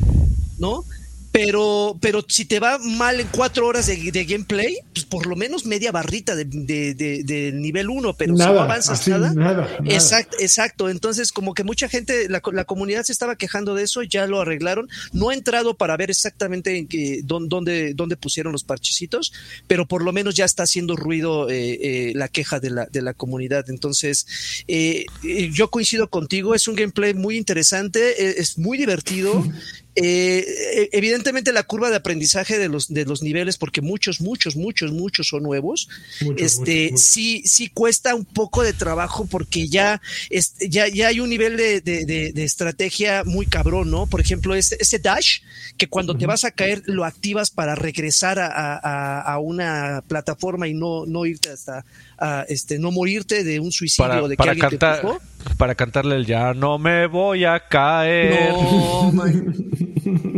¿no? Pero, pero si te va mal en cuatro horas de, gameplay, pues por lo menos media barrita de, de, nivel uno, pero si no avanzas nada, Exacto, exacto. Entonces, como que mucha gente, la, la, comunidad se estaba quejando de eso, ya lo arreglaron. No he entrado para ver exactamente en qué, dónde, dónde pusieron los parchecitos, pero por lo menos ya está haciendo ruido eh, eh, la queja de la, de la comunidad. Entonces, eh, yo coincido contigo, es un gameplay muy interesante, es muy divertido. Eh, e, evidentemente la curva de aprendizaje de los, de los niveles, porque muchos, muchos, muchos, muchos son nuevos, este, sí, sí cuesta un poco de trabajo porque ya, ya, ya hay un nivel de, de, estrategia muy cabrón, ¿no? Por ejemplo, ese, ese dash, que cuando te vas a caer lo activas para regresar a, a, a una plataforma y no, no irte hasta, a, este, no morirte de un suicidio de que alguien cantar, Para cantarle el ya no me voy a caer. No,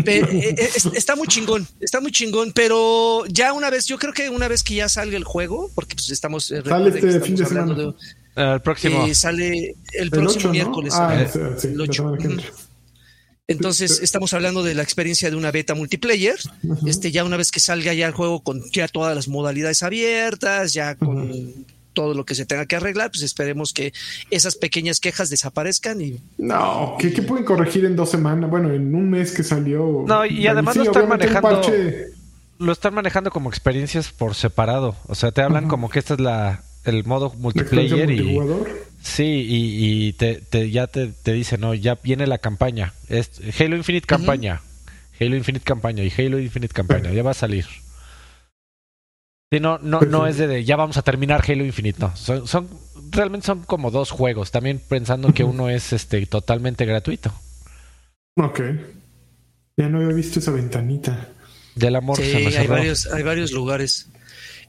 Eh, eh, está muy chingón, está muy chingón, pero ya una vez, yo creo que una vez que ya salga el juego, porque pues estamos, eh, sale este fin de semana. el próximo. sale el, próximo miércoles. Ah, el 8. Entonces, estamos hablando de la experiencia de una beta multiplayer. Este, ya una vez que salga ya el juego con ya todas las modalidades abiertas, ya con todo lo que se tenga que arreglar, pues esperemos que esas pequeñas quejas desaparezcan y... No, ¿qué, pueden corregir en dos semanas? Bueno, en un mes que salió... No, y además lo están manejando... Lo están manejando como experiencias por separado. O sea, te hablan como que esta es la el modo multiplayer y... Sí, y, te, ya te, te dice, no, ya viene la campaña. Es Halo Infinite campaña. Halo Infinite campaña y Halo Infinite campaña. Ya va a salir. Sí, no, no, no es de, ya vamos a terminar Halo Infinite, no. Son, son, realmente son como dos juegos, también pensando que uno es este totalmente gratuito. Ok. Ya no había visto esa ventanita. Del amor. Sí, hay varios, hay varios lugares.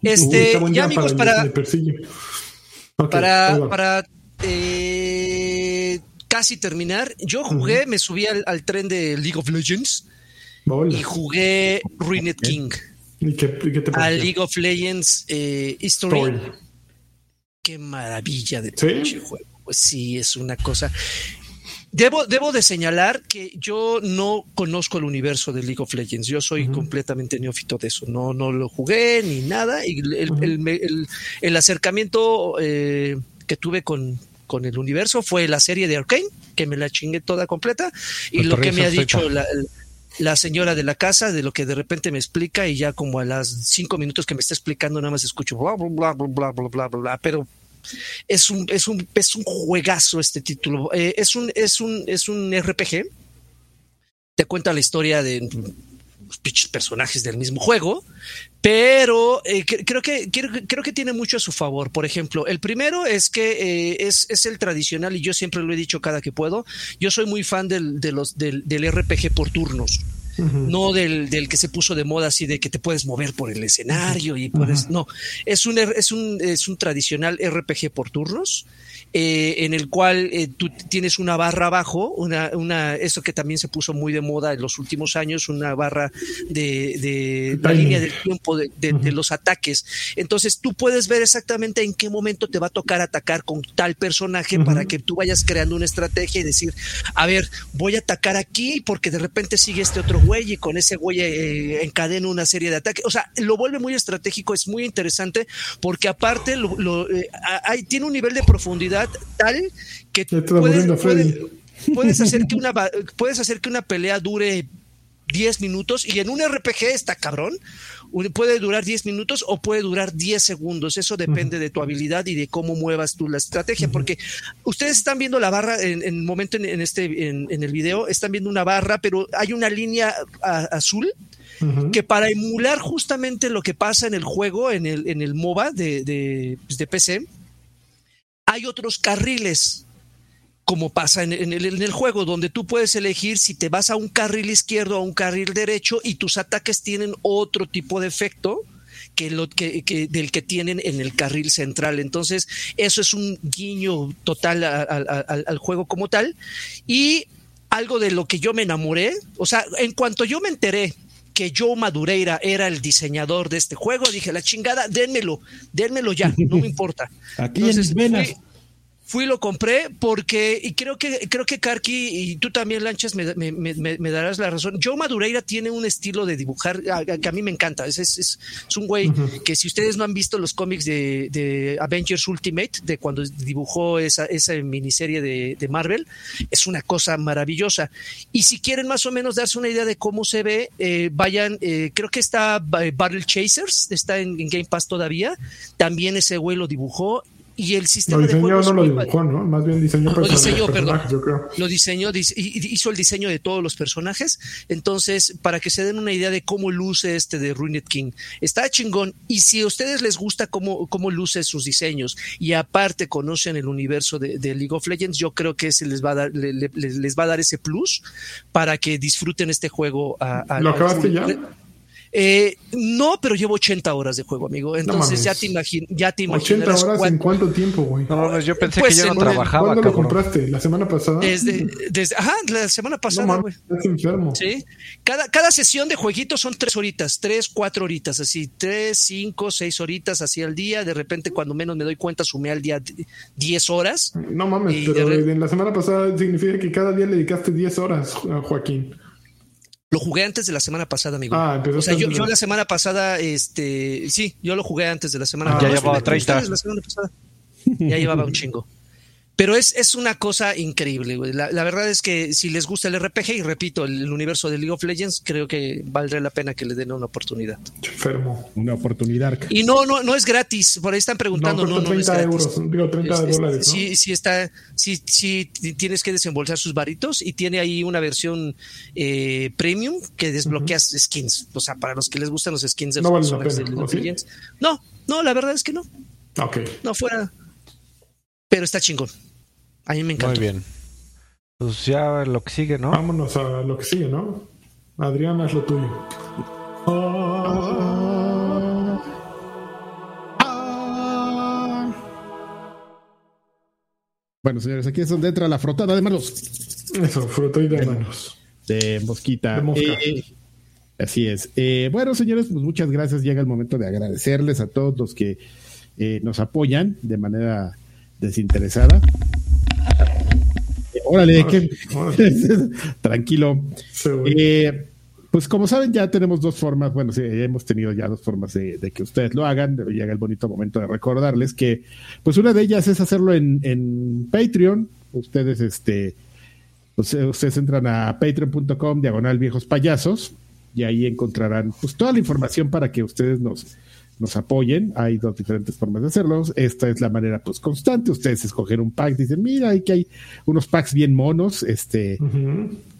Este, ya amigos, para, para, para, eh, casi terminar, yo jugué, me subí al, tren de League of Legends y jugué Ruined King. ¿Y qué, te A League of Legends eh, History. Qué maravilla de juego. Pues sí, es una cosa. Debo, debo de señalar que yo no conozco el universo de League of Legends. Yo soy completamente neófito de eso. No, no lo jugué ni nada. Y el, acercamiento eh, que tuve con, con el universo fue la serie de Arkane que me la chingué toda completa. Y lo que me ha dicho la, la señora de la casa, de lo que de repente me explica y ya como a las cinco minutos que me está explicando nada más escucho bla, bla, bla, bla, bla, bla, bla, bla, pero es un, es un, es un juegazo este título. Eh, es, un, es, un, es un RPG. Te cuenta la historia de los personajes del mismo juego, pero eh, creo, que, creo, que tiene mucho a su favor. Por ejemplo, el primero es que eh, es, es, el tradicional y yo siempre lo he dicho cada que puedo. Yo soy muy fan del, de los, del, del RPG por turnos no del, del, que se puso de moda así de que te puedes mover por el escenario y puedes, no, es un, es un, es un tradicional RPG por turnos eh, en el cual eh, tú tienes una barra abajo, una, una, eso que también se puso muy de moda en los últimos años, una barra de, de la línea del tiempo de, de, los ataques. Entonces tú puedes ver exactamente en qué momento te va a tocar atacar con tal personaje para que tú vayas creando una estrategia y decir, a ver, voy a atacar aquí porque de repente sigue este otro güey y con ese güey eh, encadeno una serie de ataques. O sea, lo vuelve muy estratégico, es muy interesante porque aparte lo, lo, hay, tiene un nivel de profundidad tal que puedes, puedes, hacer que una, puedes hacer que una pelea dure 10 minutos y en un RPG está cabrón. Puede durar 10 minutos o puede durar 10 segundos. Eso depende de tu habilidad y de cómo muevas tú la estrategia. Porque ustedes están viendo la barra en, el momento en, este, en, el video, están viendo una barra, pero hay una línea azul que para emular justamente lo que pasa en el juego, en el, en el MOBA de, de, pues, de PC, hay otros carriles, como pasa en, el, juego, donde tú puedes elegir si te vas a un carril izquierdo o a un carril derecho y tus ataques tienen otro tipo de efecto que lo que, del que tienen en el carril central. Entonces, eso es un guiño total al juego como tal. Y algo de lo que yo me enamoré, o sea, en cuanto yo me enteré que Joe Madureira era el diseñador de este juego, dije, la chingada, dénmelo, dénmelo ya, no me importa. Aquí Entonces, en fui y lo compré porque, y creo que, creo que Karki y tú también, Lanchas, me, me, me, darás la razón. Joe Madureira tiene un estilo de dibujar que a mí me encanta. Es, es, es, un güey que si ustedes no han visto los cómics de, de Avengers Ultimate, de cuando dibujó esa, esa miniserie de, de, Marvel, es una cosa maravillosa. Y si quieren más o menos darse una idea de cómo se ve, eh, vayan, eh, creo que está eh, Battle Chasers, está en, en Game Pass todavía. También ese güey lo dibujó y el sistema de juego no lo dibujó, ¿no? Más bien diseñó lo diseñó, perdón. Lo diseñó, hizo el diseño de todos los personajes. Entonces, para que se den una idea de cómo luce este de Ruined King, está chingón. Y si a ustedes les gusta cómo, cómo luce sus diseños y aparte conocen el universo de, League of Legends, yo creo que se les va a dar, les va a dar ese plus para que disfruten este juego. A, ¿Lo acabaste ya? Eh, no, pero llevo 80 horas de juego, amigo. Entonces ya te imagino, ya te imaginas. 80 horas en cuánto tiempo, güey. No, yo pensé pues que yo no trabajaba. ¿Cuándo lo compraste? ¿La semana pasada? Desde, desde ajá, la semana pasada, güey. estás enfermo. Sí. Cada, cada sesión de jueguitos son tres horitas, tres, cuatro horitas, así, tres, cinco, seis horitas así al día. De repente, cuando menos me doy cuenta, sumé al día 10 horas. No mames, pero en la semana pasada significa que cada día le dedicaste 10 horas, a Joaquín. Lo jugué antes de la semana pasada, amigo. Ah, o sea, yo, yo, la semana pasada, este, sí, yo lo jugué antes de la semana pasada. Ya llevaba 30. Ya llevaba un chingo. Pero es, es una cosa increíble, güey. La, la, verdad es que si les gusta el RPG, y repito, el, universo de League of Legends, creo que valdría la pena que le den una oportunidad. Enfermo. Una oportunidad. Y no, no, no es gratis. Por ahí están preguntando. No, no, 30 euros, digo 30 dólares. Sí, sí está, sí, sí tienes que desembolsar sus varitos y tiene ahí una versión eh, premium que desbloqueas skins. O sea, para los que les gustan los skins de no los vale de League of Legends. No, no, la verdad es que no. Ok. No fuera. Pero está chingón. A mí me encanta. Muy bien. Pues ya lo que sigue, ¿no? Vámonos a lo que sigue, ¿no? Adriana, es lo tuyo. Bueno, señores, aquí es donde entra la frotada de manos. Eso, frotada de manos. De mosquita. De mosca. Eh, así es. Eh, bueno, señores, pues muchas gracias. Llega el momento de agradecerles a todos los que eh, nos apoyan de manera desinteresada. Órale, tranquilo. Eh, pues como saben, ya tenemos dos formas, bueno, sí, hemos tenido ya dos formas de, que ustedes lo hagan, llega el bonito momento de recordarles que, pues una de ellas es hacerlo en, en Patreon, ustedes este Pues, eh, ustedes entran a patreon.com, diagonal viejos payasos, y ahí encontrarán pues toda la información para que ustedes nos, nos apoyen. Hay dos diferentes formas de hacerlo. Esta es la manera pues constante. Ustedes escogen un pack, dicen, mira, hay que hay unos packs bien monos, este,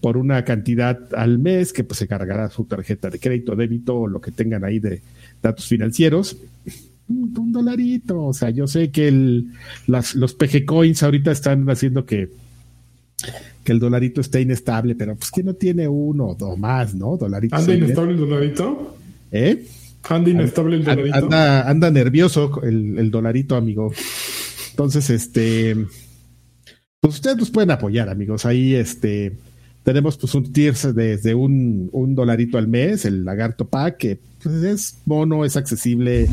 por una cantidad al mes que pues se cargará su tarjeta de crédito, débito o lo que tengan ahí de datos financieros. Un, dolarito, o sea, yo sé que el, las, los PG Coins ahorita están haciendo que que el dolarito esté inestable, pero pues que no tiene uno o más, ¿no? Dolarito. ¿Anda inestable el dolarito? ¿Eh? Anda inestable el dolarito. Anda, anda nervioso el, el, dolarito, amigo. Entonces, este, pues ustedes nos pueden apoyar, amigos. Ahí, este, tenemos pues un tier desde un, un dolarito al mes, el lagarto pack, que pues, es mono, es accesible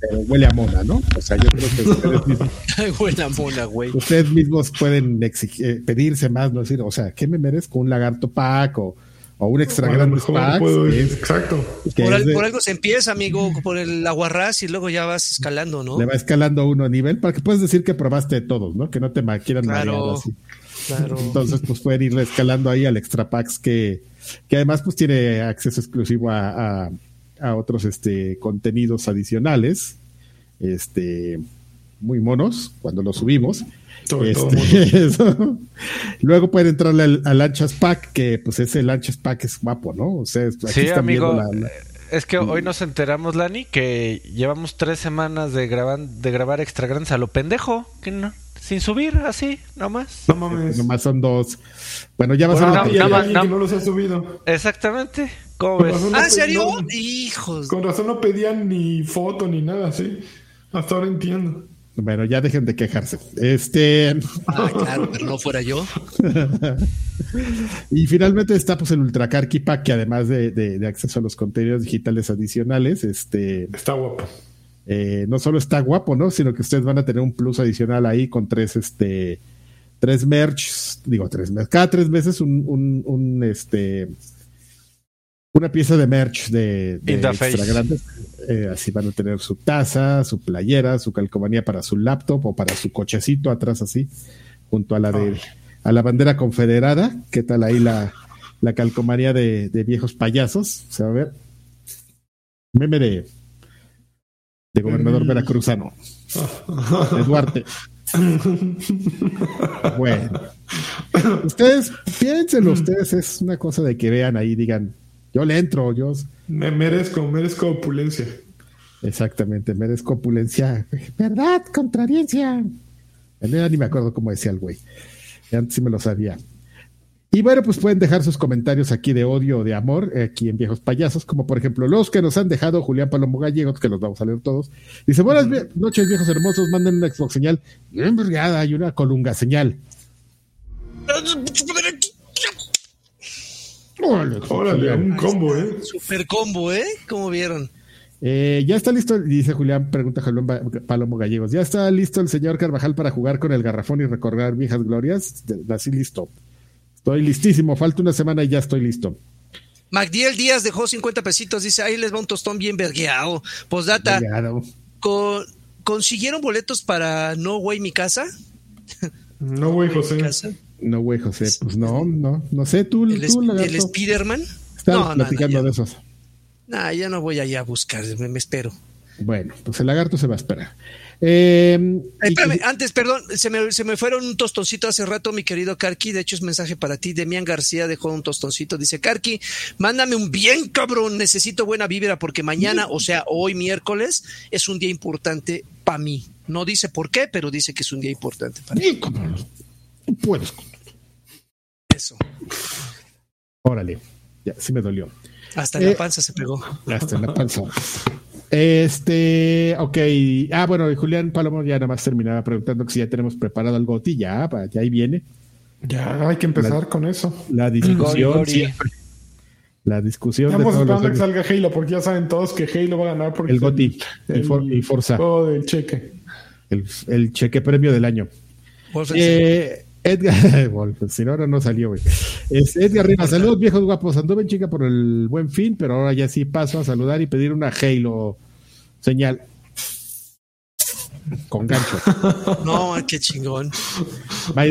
pero huele a mona, ¿no? O sea, yo creo que ustedes mismos, huele a mona, güey. Ustedes mismos pueden exigir, eh, pedirse más, no decir, o sea, ¿qué me merezco? ¿Un lagarto pack o, o un extra grande exacto. Por, algo se empieza, amigo, por el aguarrás y luego ya vas escalando, ¿no? Le va escalando uno a nivel para que puedas decir que probaste de todos, ¿no? Que no te quieran claro, así. Claro. Entonces, pues pueden ir escalando ahí al extra packs que, que además pues tiene acceso exclusivo a a otros este, contenidos adicionales, este, muy monos, cuando los subimos. Este, Luego pueden entrarle al, al, Anchas Pack, que pues ese Anchas Pack es guapo, ¿no? O sea, sí, amigo. Es que hoy nos enteramos, Lani, que llevamos tres semanas de, grabar de grabar extra grandes a lo pendejo, que no, sin subir, así, nomás. No mames. Nomás son dos. Bueno, ya vas a ver. No, no los ha subido. Exactamente. ¿Cómo ves? ¿Ah, ¿en serio? Hijos. Con razón no pedían ni foto ni nada, sí. Hasta ahora entiendo. Bueno, ya dejen de quejarse. Este. Ah, claro, pero no fuera yo. y finalmente está pues el Ultra Carky Pack, que además de, de, acceso a los contenidos digitales adicionales, este. Está guapo. Eh, no solo está guapo, ¿no? Sino que ustedes van a tener un plus adicional ahí con tres, este. Tres merch, digo tres merch, cada tres meses un, un, un este una pieza de merch de, extra grandes. Eh, así van a tener su taza, su playera, su calcomanía para su laptop o para su cochecito atrás así, junto a la de a la bandera confederada. ¿Qué tal ahí la, la calcomanía de, viejos payasos? Se va a ver. Meme de, de gobernador mm. veracruzano. De Duarte. bueno. Ustedes, piénsenlo, ustedes, es una cosa de que vean ahí, digan, yo le entro, yo. Me merezco, merezco opulencia. Exactamente, merezco opulencia. ¿Verdad? Contrariencia. Ni me acuerdo cómo decía el güey. Antes sí me lo sabía. Y bueno, pues pueden dejar sus comentarios aquí de odio o de amor, aquí en Viejos Payasos, como por ejemplo los que nos han dejado Julián Palomo Gallegos, que los vamos a leer todos. Dice, buenas noches, viejos hermosos, manden una Xbox señal bien brigada y una colunga señal. Órale, un combo, ¿eh? Super combo, ¿eh? ¿Cómo vieron? Eh, ya está listo, dice Julián, pregunta Julián Palomo Gallegos. ¿Ya está listo el señor Carvajal para jugar con el garrafón y recorrer viejas glorias? Así listo. Estoy listísimo, falta una semana y ya estoy listo. Magdiel Díaz dejó 50 pesitos, dice, ahí les va un tostón bien vergueado. Posdata, con, ¿consiguieron boletos para No Way Mi Casa? No Way José. No, güey, José, pues no, no, no sé, tú, ¿El, tú ¿El Spiderman? no, platicando de esos. No, ya no voy allá a buscar, me, espero. Bueno, pues el lagarto se va a esperar. Eh, Espérame, antes, perdón, se me, se me, fueron un tostoncito hace rato, mi querido Karki. De hecho, es mensaje para ti. Demian García dejó un tostoncito. Dice: Karki, mándame un bien cabrón. Necesito buena vibra porque mañana, o sea, hoy miércoles, es un día importante para mí. No dice por qué, pero dice que es un día importante para mí. Tú puedes. Eso. Órale, ya, sí me dolió. Hasta en la eh, panza se pegó. Hasta en la panza. Este, ok. Ah, bueno, Julián Palomo ya nada más terminaba preguntando si ya tenemos preparado el GOTI. Ya, ya ahí viene. Ya hay que empezar con eso. La discusión La discusión. Estamos esperando que salga Halo, porque ya saben todos que Halo va a ganar. Porque el GOTI, el, el, Forza. del cheque. El, el, cheque premio del año. Eh, Edgar, si no, ahora no salió, güey. Es Edgar Rivas, saludos viejos guapos. Anduve en chica por el buen fin, pero ahora ya sí paso a saludar y pedir una Halo señal. Con gancho. No, qué chingón. By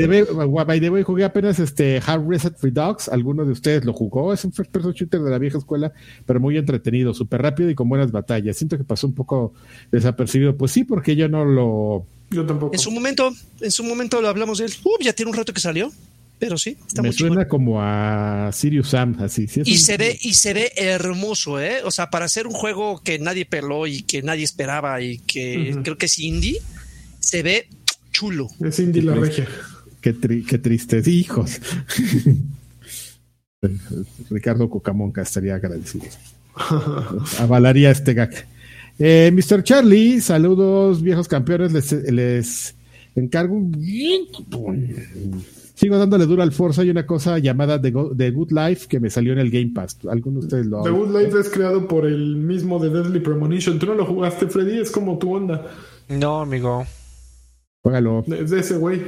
the way, jugué apenas este Hard Reset Redux. ¿Alguno de ustedes lo jugó? Es un first person shooter de la vieja escuela, pero muy entretenido, súper rápido y con buenas batallas. Siento que pasó un poco desapercibido. Pues sí, porque yo no lo. Yo tampoco. En su momento, en su momento lo hablamos de él. Uh, ya tiene un rato que salió. Pero sí, está Me suena como a Sirius Sam, así. y, se ve, y se ve hermoso, ¿eh? O sea, para hacer un juego que nadie peló y que nadie esperaba y que creo que es indie, se ve chulo. Es indie la regia. Qué, qué tristes hijos. Ricardo Cucamonca estaría agradecido. Avalaría este gag. Eh, Mr. Charlie, saludos viejos campeones, les, les encargo un Sigo dándole duro al Forza. Hay una cosa llamada The, Good Life que me salió en el Game Pass. ¿Alguno de ustedes lo The Good Life es creado por el mismo de Deadly Premonition. ¿Tú no lo jugaste, Freddy? Es como tu onda. No, amigo. Juégalo. Es de ese güey.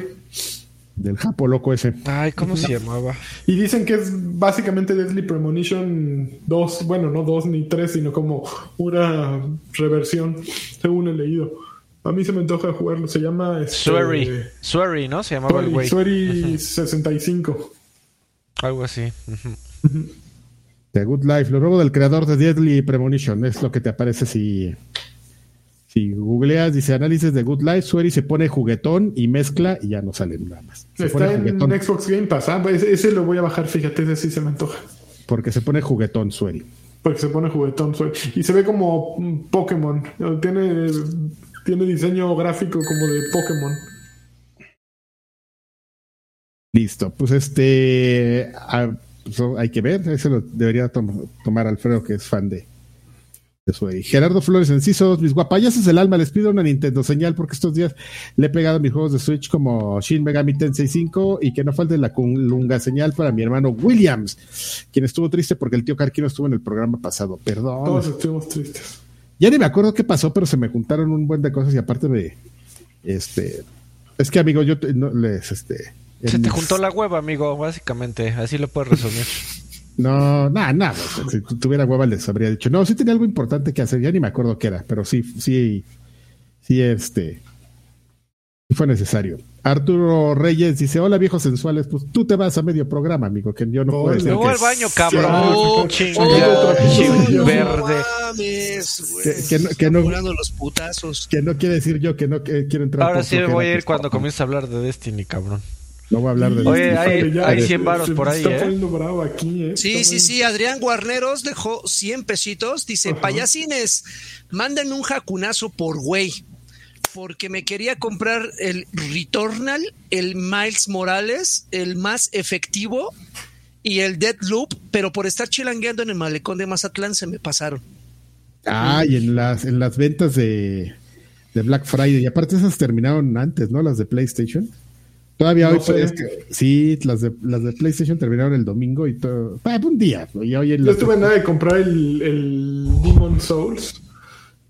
Del japo loco ese. Ay, ¿cómo se llamaba? Y dicen que es básicamente Deadly Premonition 2. Bueno, no 2 ni 3, sino como una reversión, según he leído. A mí se me antoja jugarlo. Se llama. Este, Swery. ¿no? Se llamaba el güey. Swery 65. Algo así. The Good Life. Lo nuevo del creador de Deadly Premonition. Es lo que te aparece si. Si googleas, dice análisis de Good Life, Swery se pone juguetón y mezcla y ya no sale nada más. Está en Xbox Game Pass. Ah, ese, lo voy a bajar, fíjate, ese sí se me antoja. Porque se pone juguetón Swery. Porque se pone juguetón Swery. Y se ve como Pokémon. Tiene tiene diseño gráfico como de Pokémon. Listo, pues este ah, pues, hay que ver, eso lo debería tomar Alfredo, que es fan de, de Gerardo Flores Enciso, mis guapayazos del alma, les pido una Nintendo señal porque estos días le he pegado mis juegos de Switch como Shin Megami Tensei 5 y que no falte la lunga señal para mi hermano Williams, quien estuvo triste porque el tío Carquino estuvo en el programa pasado. Perdón. Todos estuvimos tristes. Ya ni me acuerdo qué pasó, pero se me juntaron un buen de cosas y aparte de este es que amigo, yo no, les este se te juntó la hueva, amigo, básicamente, así lo puedes resumir. No, nada, nada. Si tuviera hueva les habría dicho. No, sí tenía algo importante que hacer, ya ni me acuerdo qué era, pero sí, sí, sí, este, fue necesario. Arturo Reyes dice: Hola viejos sensuales, pues tú te vas a medio programa, amigo, que yo no puedo decir. No, al baño, cabrón. Oh, verde. que, no, que, no, los putazos. que no quiere decir yo que no quiero entrar. Ahora sí me voy a ir cuando comience a hablar de Destiny, cabrón. No voy a hablar de Oye, hay, hay 100 varos por ahí, está ¿eh? Bravo aquí, ¿eh? Sí, sí, sí. Adrián Guarneros dejó 100 pesitos. Dice: Payasines, manden un jacunazo por güey porque me quería comprar el Returnal, el Miles Morales, el más efectivo y el Dead Loop, pero por estar chilangueando en el malecón de Mazatlán se me pasaron. Ah, y en las, en las ventas de, Black Friday, y aparte esas terminaron antes, ¿no? Las de PlayStation. Todavía hoy, pues, sí, las de, las de PlayStation terminaron el domingo y todo. Ah, un día. Y hoy Yo estuve nada de comprar el, el Demon Souls,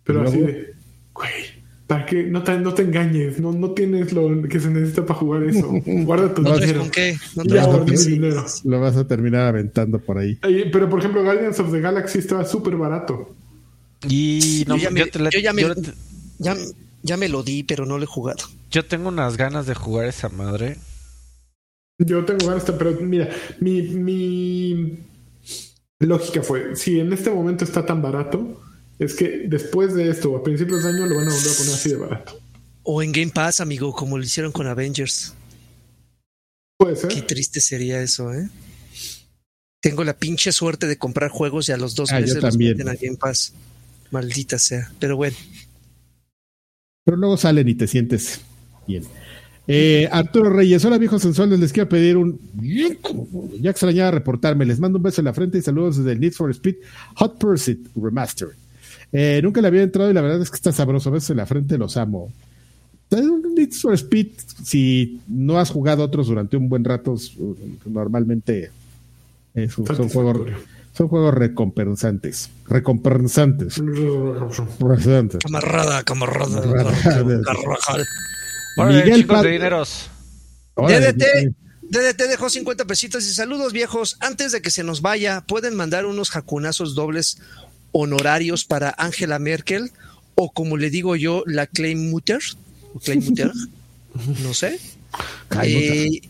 pero así de, güey, para que no te, no te engañes, no, no tienes lo que se necesita para jugar eso. Guarda tu dinero. ¿Con qué? No te dinero. Lo vas a terminar aventando por ahí. Pero por ejemplo, Guardians of the Galaxy estaba súper barato. Y no, yo, ya, me, ya, me lo di, pero no lo he jugado. Yo tengo unas ganas de jugar esa madre. Yo tengo ganas, pero mira, mi, mi lógica fue, si en este momento está tan barato, es que después de esto, a principios de año, lo van a volver a poner así de barato. O en Game Pass, amigo, como lo hicieron con Avengers. Puede ser. Qué triste sería eso, ¿eh? Tengo la pinche suerte de comprar juegos y a los dos ah, meses los meten a Game Pass. Maldita sea. Pero bueno. Pero luego salen y te sientes bien. Eh, Arturo Reyes, hola viejos sensuales, les quiero pedir un... Ya extrañaba reportarme, les mando un beso en la frente y saludos desde el Need for Speed Hot Pursuit Remastered. Eh, nunca le había entrado y la verdad es que está sabroso. A veces en la frente los amo. Need for Speed, si no has jugado otros durante un buen rato, normalmente son, juegos, son juegos recompensantes. Recompensantes. Camarada, camarada. Miguel chicos de dineros. DDT, DDT dejó 50 pesitos y saludos viejos. Antes de que se nos vaya, pueden mandar unos jacunazos dobles honorarios para Angela Merkel o como le digo yo, la Claim Mutter. Clay Mutter. no sé. Eh,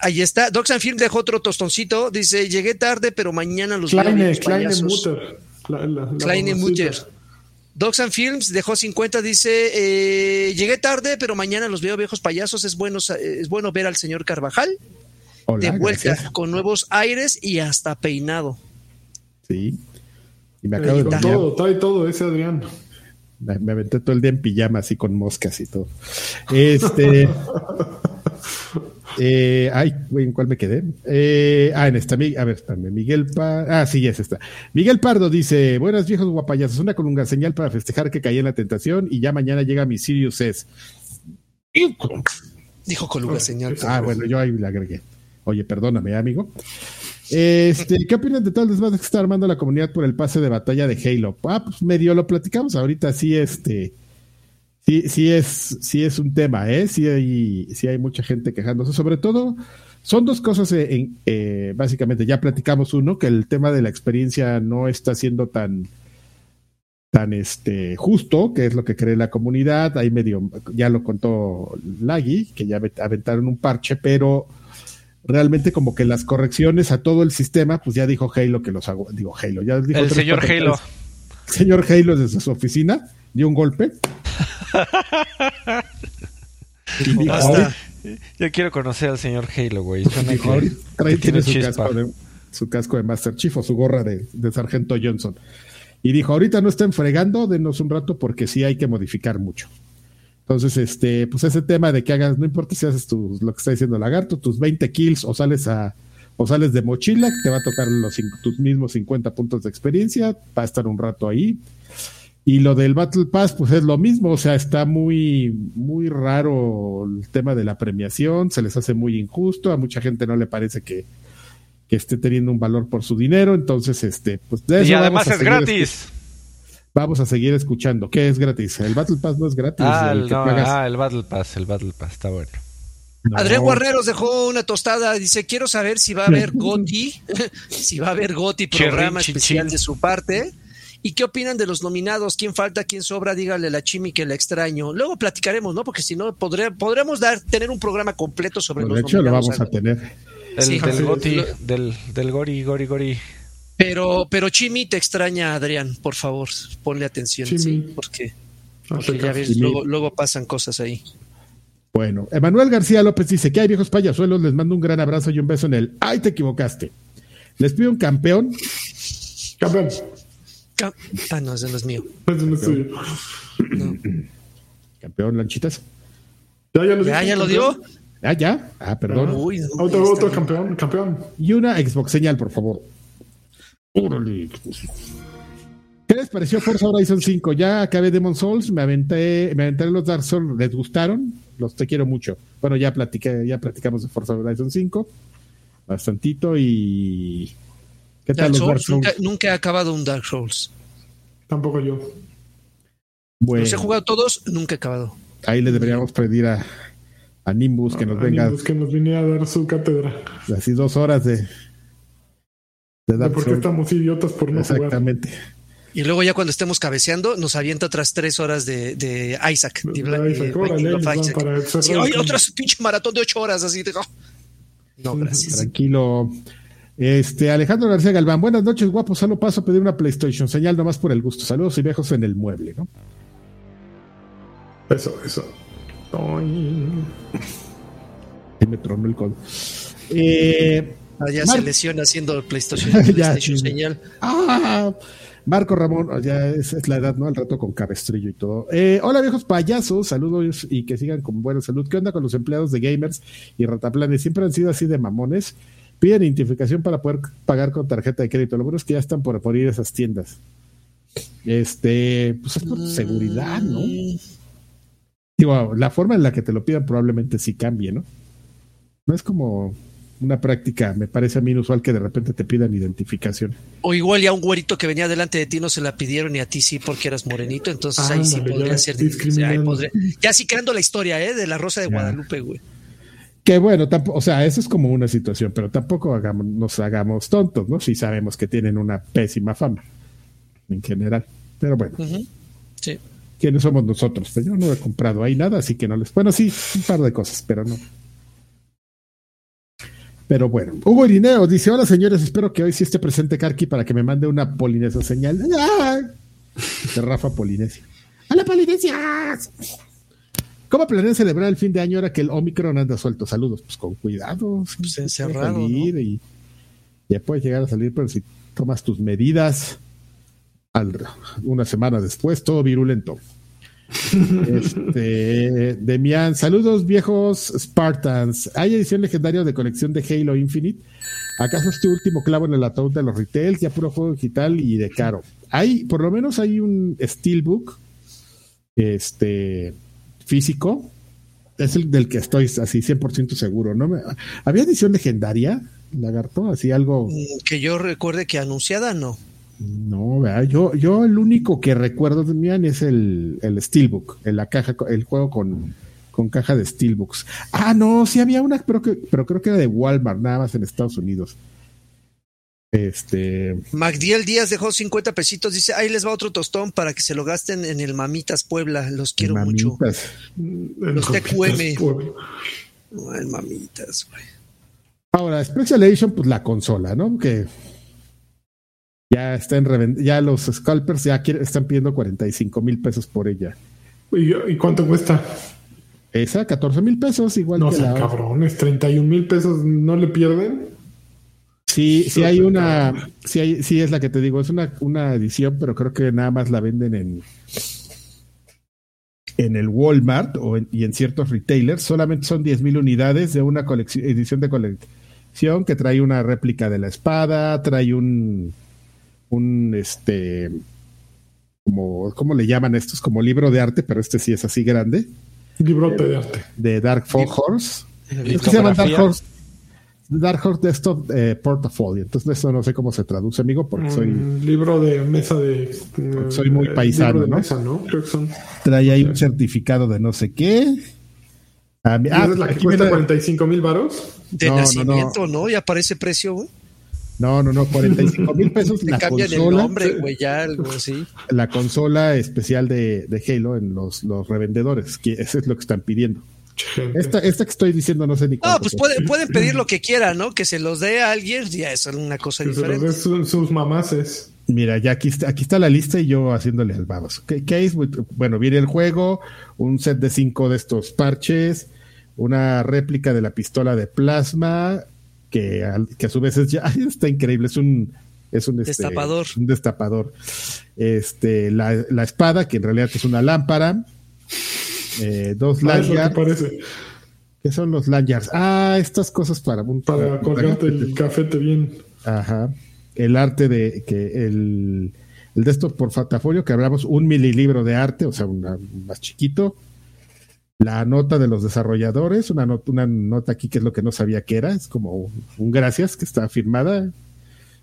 ahí está. Doxan Film dejó otro tostoncito. Dice: Llegué tarde, pero mañana los Kleine, veo. Kleine Mutter. Kleine Mutter. Doxan Films dejó 50, dice, eh, llegué tarde, pero mañana los veo viejos payasos, es bueno, es bueno ver al señor Carvajal de vuelta con nuevos aires y hasta peinado. Sí. Y me acabo de todo, trae todo ese Adrián. Me, aventé todo el día en pijama así con moscas y todo. Este. Eh, ay, ¿en cuál me quedé? Eh, ah, en esta. A ver, espérame. Miguel Pardo. Ah, sí, es esta. Miguel Pardo dice: Buenas viejos guapayazos. Una colunga señal para festejar que caí en la tentación y ya mañana llega mi Sirius S. Dijo colunga señal. Ah, bueno, yo ahí le agregué. Oye, perdóname, amigo. Este, ¿qué opinan de todo el desmadre que está armando la comunidad por el pase de batalla de Halo? Ah, pues medio lo platicamos ahorita, sí, este, sí, sí es, sí es un tema, ¿eh? Sí hay, sí hay mucha gente quejándose, sobre todo, son dos cosas, eh, básicamente, ya platicamos uno, que el tema de la experiencia no está siendo tan, tan este, justo, que es lo que cree la comunidad, ahí medio, ya lo contó Lagui, que ya aventaron un parche, pero realmente como que las correcciones a todo el sistema, pues ya dijo Halo que los hago, digo Halo, ya dijo el señor Halo. señor Halo desde su oficina dio un golpe. Yo quiero conocer al señor Halo, güey. tiene su casco, de, su casco, de, Master Chief o su gorra de, de Sargento Johnson. Y dijo, ahorita no estén fregando, denos un rato porque sí hay que modificar mucho. Entonces, este, pues ese tema de que hagas, no importa si haces tus, lo que está diciendo Lagarto, tus 20 kills o sales a, o sales de mochila, te va a tocar los, tus mismos 50 puntos de experiencia, va a estar un rato ahí. Y lo del Battle Pass, pues es lo mismo, o sea, está muy, muy raro el tema de la premiación, se les hace muy injusto, a mucha gente no le parece que, que esté teniendo un valor por su dinero, entonces, este, pues de eso Y además es gratis vamos a seguir escuchando. ¿Qué es gratis? El Battle Pass no es gratis. Ah, el, ah, el Battle Pass, el Battle Pass, está bueno. Adrián Guerreros dejó una tostada. Dice: Quiero saber si va a haber Goti, si va a haber Goti programa especial de su parte. ¿Y qué opinan de los nominados? ¿Quién falta? ¿Quién sobra? Dígale a la Chimi que la extraño. Luego platicaremos, ¿no? Porque si no, podremos dar, tener un programa completo sobre los de hecho, lo vamos a tener. El del Goti, del, del Gori, Gori, Gori. Pero, pero Chimi te extraña, Adrián, por favor, ponle atención, sí, porque, ya ves, luego, pasan cosas ahí. Bueno, Emanuel García López dice que hay viejos payasuelos, les mando un gran abrazo y un beso en el ¡Ay, te equivocaste! Les pido un campeón. Campeón. ah, no, ese no es mío. Ese no es tuyo. Campeón, lanchitas. Ya, ya lo, ¿Ya, ya lo dio. Ah, ya. Ah, perdón. otro, otro campeón, campeón. Y una Xbox señal, por favor. ¿Qué les pareció Forza Horizon 5? Ya acabé Demon Souls, me aventé, me aventé los Dark Souls, ¿les gustaron? Los te quiero mucho. Bueno, ya platiqué, ya platicamos de Forza Horizon 5. Bastantito y. ¿Qué tal los Dark Souls? Nunca, he acabado un Dark Souls. Tampoco yo. Bueno. Los he jugado todos, nunca he acabado. Ahí le deberíamos pedir a, a Nimbus que nos venga. Nimbus que nos viniera a dar su cátedra. Así dos horas de, de ¿Por qué estamos idiotas por no Exactamente. Y luego ya cuando estemos cabeceando, nos avienta otras tres horas de, de Isaac. De, hay otras pinche maratón de ocho horas así. Oh. No, gracias. Tranquilo. Este, Alejandro García Galván, buenas noches, guapo. Solo paso a pedir una PlayStation. Señal nomás por el gusto. Saludos y viejos en el mueble, ¿no? Eso, eso. Y me tronó el codo. Eh, Ah, ya se lesiona haciendo PlayStation, PlayStation señal. Ah, Marco Ramón, ah, ya es, la edad, ¿no? Al rato con cabestrillo y todo. Eh, hola viejos payasos, saludos y que sigan con buena salud. ¿Qué onda con los empleados de gamers y rataplanes? Siempre han sido así de mamones. Piden identificación para poder pagar con tarjeta de crédito. Lo bueno es que ya están por, por ir a esas tiendas. Este, pues es por mm. seguridad, ¿no? Digo, la forma en la que te lo pidan probablemente sí cambie, ¿no? No es como una práctica, me parece a mí inusual que de repente te pidan identificación. O igual ya un güerito que venía delante de ti no se la pidieron y a ti sí porque eras morenito, entonces ahí sí podría ser Ya sí creando la historia, ¿eh? De la Rosa de Guadalupe, güey. Que bueno, tampoco, o sea, eso es como una situación, pero tampoco hagamos, nos hagamos tontos, ¿no? Si sabemos que tienen una pésima fama en general. Pero bueno. Sí. quiénes somos nosotros. Yo no he comprado ahí nada, así que no les. Bueno, sí, un par de cosas, pero no. Pero bueno, Hugo Irineo dice: Hola señores, espero que hoy sí esté presente Karki para que me mande una polinesia señal. ¡Ah! De Rafa Polinesia. ¡Hola Polinesia! ¿Cómo planean celebrar el fin de año ahora que el Omicron anda suelto? Saludos, pues con cuidado. Pues encerrado. ¿no? Y ya puedes llegar a salir, pero si tomas tus medidas al, una semana después, todo virulento. Este, Demian, saludos viejos Spartans. ¿Hay edición legendaria de colección de Halo Infinite? ¿Acaso este último clavo en el ataúd de los retail? Ya puro juego digital y de caro. Hay, por lo menos hay un Steelbook este, físico. Es el del que estoy así 100% seguro. ¿no? ¿Había edición legendaria, Lagarto? Así algo. Que yo recuerde que anunciada no. No, ¿verdad? yo, yo el único que recuerdo de Mian es el, el Steelbook, en la caja, el juego con, con caja de Steelbooks. Ah, no, sí había una, pero, que, pero creo que era de Walmart, nada más en Estados Unidos. Este. Magdiel Díaz dejó 50 pesitos. Dice: Ahí les va otro tostón para que se lo gasten en el Mamitas Puebla. Los quiero Mamitas. mucho. Los TQM. No, el Mamitas, güey. Ahora, Special Edition, pues la consola, ¿no? Que ya está en ya los scalpers ya quieren, están pidiendo 45 mil pesos por ella. ¿Y, ¿Y, cuánto cuesta? Esa, 14 mil pesos, igual no que la cabrones, 31 mil pesos no le pierden. Sí, sí hay una, sí, hay, sí es la que te digo, es una, una edición, pero creo que nada más la venden en en el Walmart o en, y en ciertos retailers. Solamente son 10 mil unidades de una edición de colección que trae una réplica de la espada, trae un un este como ¿cómo le llaman estos? como libro de arte, pero este sí es así grande. Librote de, de arte. De Dark Horse. Es que se llama Dark Horse. Dark Horse Desktop eh, Portfolio. Entonces, eso no sé cómo se traduce, amigo, porque soy. Mm, libro de mesa de. soy muy paisano, de ¿no? Mesa, ¿no? Creo que son. Trae ahí un certificado de no sé qué. Ah, ah es la que cuesta 45 mil varos? De no, nacimiento, no, no. ¿no? Ya aparece precio, güey. No, no, no, 45 mil pesos la cambian consola. el nombre, güey, ya algo así. La consola especial de, de Halo en los, los revendedores, que eso es lo que están pidiendo. Esta, esta que estoy diciendo no sé ni No, pues pueden, pueden pedir lo que quieran, ¿no? Que se los dé a alguien, ya es una cosa que diferente. Se los dé sus mamaces. Mira, ya aquí está, aquí está la lista y yo haciéndole al babos. ¿Qué, ¿Qué, es? Bueno, viene el juego, un set de cinco de estos parches, una réplica de la pistola de plasma, que, que a su vez es ya está increíble, es un es un, este, destapador. un destapador. Este, la, la, espada, que en realidad es una lámpara, eh, dos Ah, que lanyards. parece. ¿Qué son los lanyards? Ah, estas cosas para un Para colgarte el cafete bien. Ajá. El arte de que el, el de esto por portafolio que hablamos, un mililibro de arte, o sea, una, más chiquito. La nota de los desarrolladores, una nota, una nota aquí que es lo que no sabía que era, es como un, gracias que está firmada.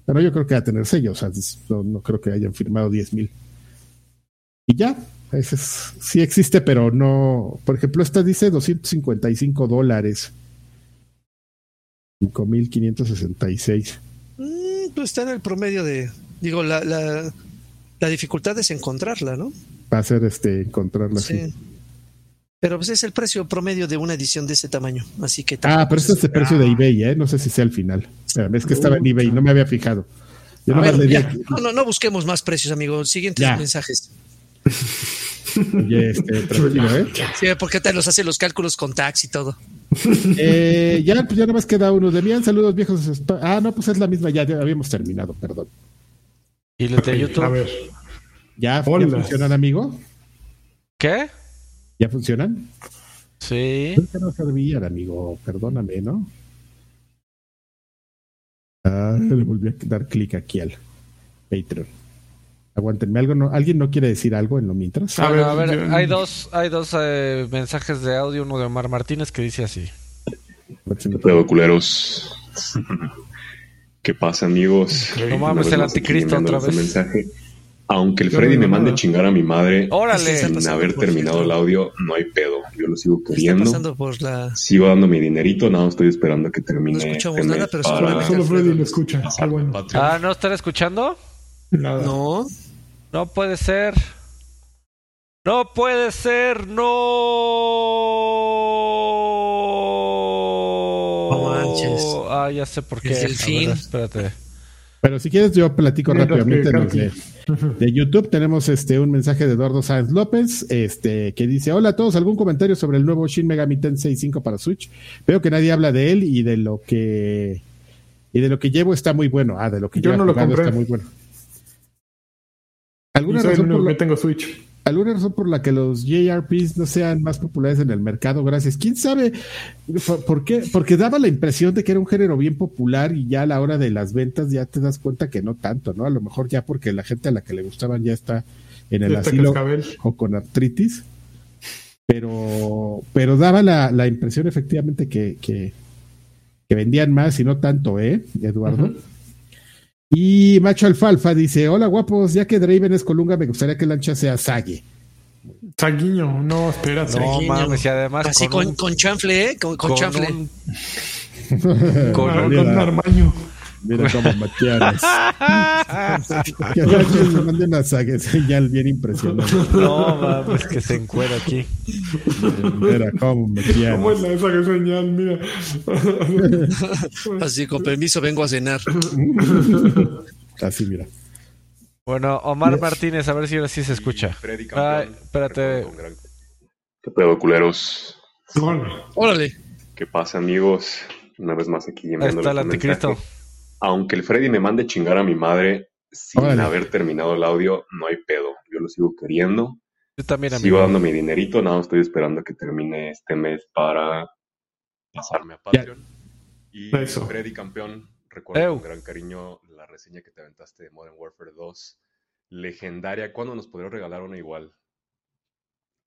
Pero yo creo que va a tener sello, o sea, no, no creo que hayan firmado 10 mil. Y ya, ese es, sí existe, pero no. Por ejemplo, esta dice 255 dólares. 5.566. Mm, pues está en el promedio de. Digo, la, la, la dificultad es encontrarla, ¿no? Va a ser este, encontrarla Sí. así. Pero pues es el precio promedio de una edición de ese tamaño. Así que Ah, pero este es el precio de eBay, ¿eh? No sé si sea el final. Espérame, es que estaba en eBay, no me había fijado. Yo A ver, le di ya. aquí. No, no, no busquemos más precios, amigo. Siguientes Ya. mensajes. Oye, este, tranquilo, ¿eh? Sí, porque te los hace los cálculos con tax y todo. Eh, ya, pues ya nada más queda uno. De bien, saludos viejos. Ah, no, pues es la misma, ya, ya habíamos terminado, perdón. ¿Y los de A YouTube? ver. ¿Ya, ya funcionan, amigo? ¿Qué? ¿Ya funcionan? Sí. Creo que no servían, amigo. Perdóname, ¿no? Ah, le volví a dar clic aquí al Patreon. Aguántenme, ¿algo no, ¿alguien no quiere decir algo en lo mientras? A ver, a ver, hay dos, hay dos eh, mensajes de audio, uno de Omar Martínez que dice así. Pedo culeros. ¿Qué pasa, amigos? No mames, el anticristo otra este vez. mensaje. Aunque el Yo Freddy no me mande nada. chingar a mi madre sin haber terminado el audio, no hay pedo. Yo lo sigo queriendo. pasando por la. Sigo dando mi dinerito, nada más estoy esperando a que termine. No escuchamos este nada, pero para- Solo Freddy lo escucha. Bueno. Ah, ¿no están escuchando? Nada. No. No puede ser. No puede ser, no. No manches. Ah, ya sé por qué. El delfín. A ver, espérate. Pero si quieres, yo platico rápidamente de, de YouTube. Tenemos este un mensaje de Eduardo Sáenz López, este, que dice: Hola a todos, ¿algún comentario sobre el nuevo Shin Megami Tensei 5 para Switch? Veo que nadie habla de él y de lo que y de lo que llevo está muy bueno. Ah, de lo que Yo no he lo compré. está muy bueno. ¿Alguna razón, por único la, que tengo Switch. ¿Alguna razón por la que los JRPs no sean más populares en el mercado? Gracias. ¿Quién sabe por, qué? Porque daba la impresión de que era un género bien popular y ya a la hora de las ventas ya te das cuenta que no tanto, ¿no? A lo mejor ya porque la gente a la que le gustaban ya está en el asilo cascabel. o con artritis. Pero, pero daba la, la impresión efectivamente que, que, que vendían más y no tanto, ¿eh, Eduardo? Y Macho Alfalfa dice: Hola guapos, ya que Draven es Colunga, me gustaría que Lancha sea Sage. Saguiño, no, espérate. No mames, y además Así con, con, un- con chanfle, ¿eh? Con, con con chanfle. un- Con, con un- Armaño. Mira cómo Matías. que me mande una señal bien impresionante. No mames, que se encuera aquí. Mira cómo Matías. ¿Cómo es la esa que señal? Mira. Así, con permiso, vengo a cenar. Así, mira. Bueno, Omar Martínez, a ver si ahora sí se escucha. Ay, campeón, espérate. ¿Qué pedo, culeros? Órale. ¿Qué pasa, amigos? Una vez más aquí Ahí está el anticristo. mensaje. Aunque el Freddy me mande chingar a mi madre sin Órale. haber terminado el audio, no hay pedo. Yo lo sigo queriendo. Yo también, Sigo amigo. dando mi dinerito, nada, estoy esperando que termine este mes para pasarme a Patreon. Y Eso. Freddy campeón, recuerdo Eu. con gran cariño la reseña que te aventaste de Modern Warfare 2. Legendaria, ¿cuándo nos podrías regalar una igual?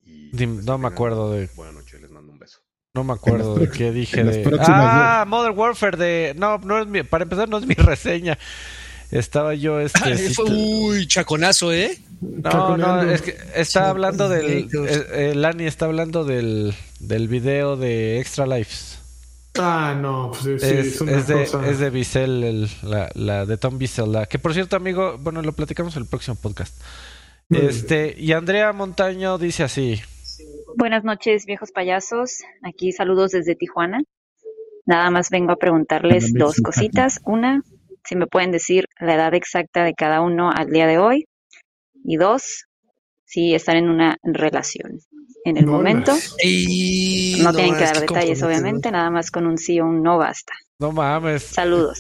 Y Dim- no me acuerdo de- Buenas noches, les mando un beso. No me acuerdo de qué dije de. Ah, Modern Warfare de. No, no es mi. Para empezar, no es mi reseña. Estaba yo este. Fue, uy, chaconazo, ¿eh? no, no, es que está hablando del. Eh, eh, Lani está hablando del, del video de Extra Lives. Ah, no, pues sí, es, es, una es de, cosa. es de Bissell, el- la, la de Tom Bissell. La, que por cierto, amigo, bueno, lo platicamos en el próximo podcast. Muy bien. Este, y Andrea Montaño dice así. Buenas noches, viejos payasos. Aquí saludos desde Tijuana. Nada más vengo a preguntarles dos cositas. Una, si me pueden decir la edad exacta de cada uno al día de hoy. Y dos, si están en una relación. En el No, momento, Y no tienen que dar detalles, obviamente. Nada más con un sí o un no basta. No mames. Saludos.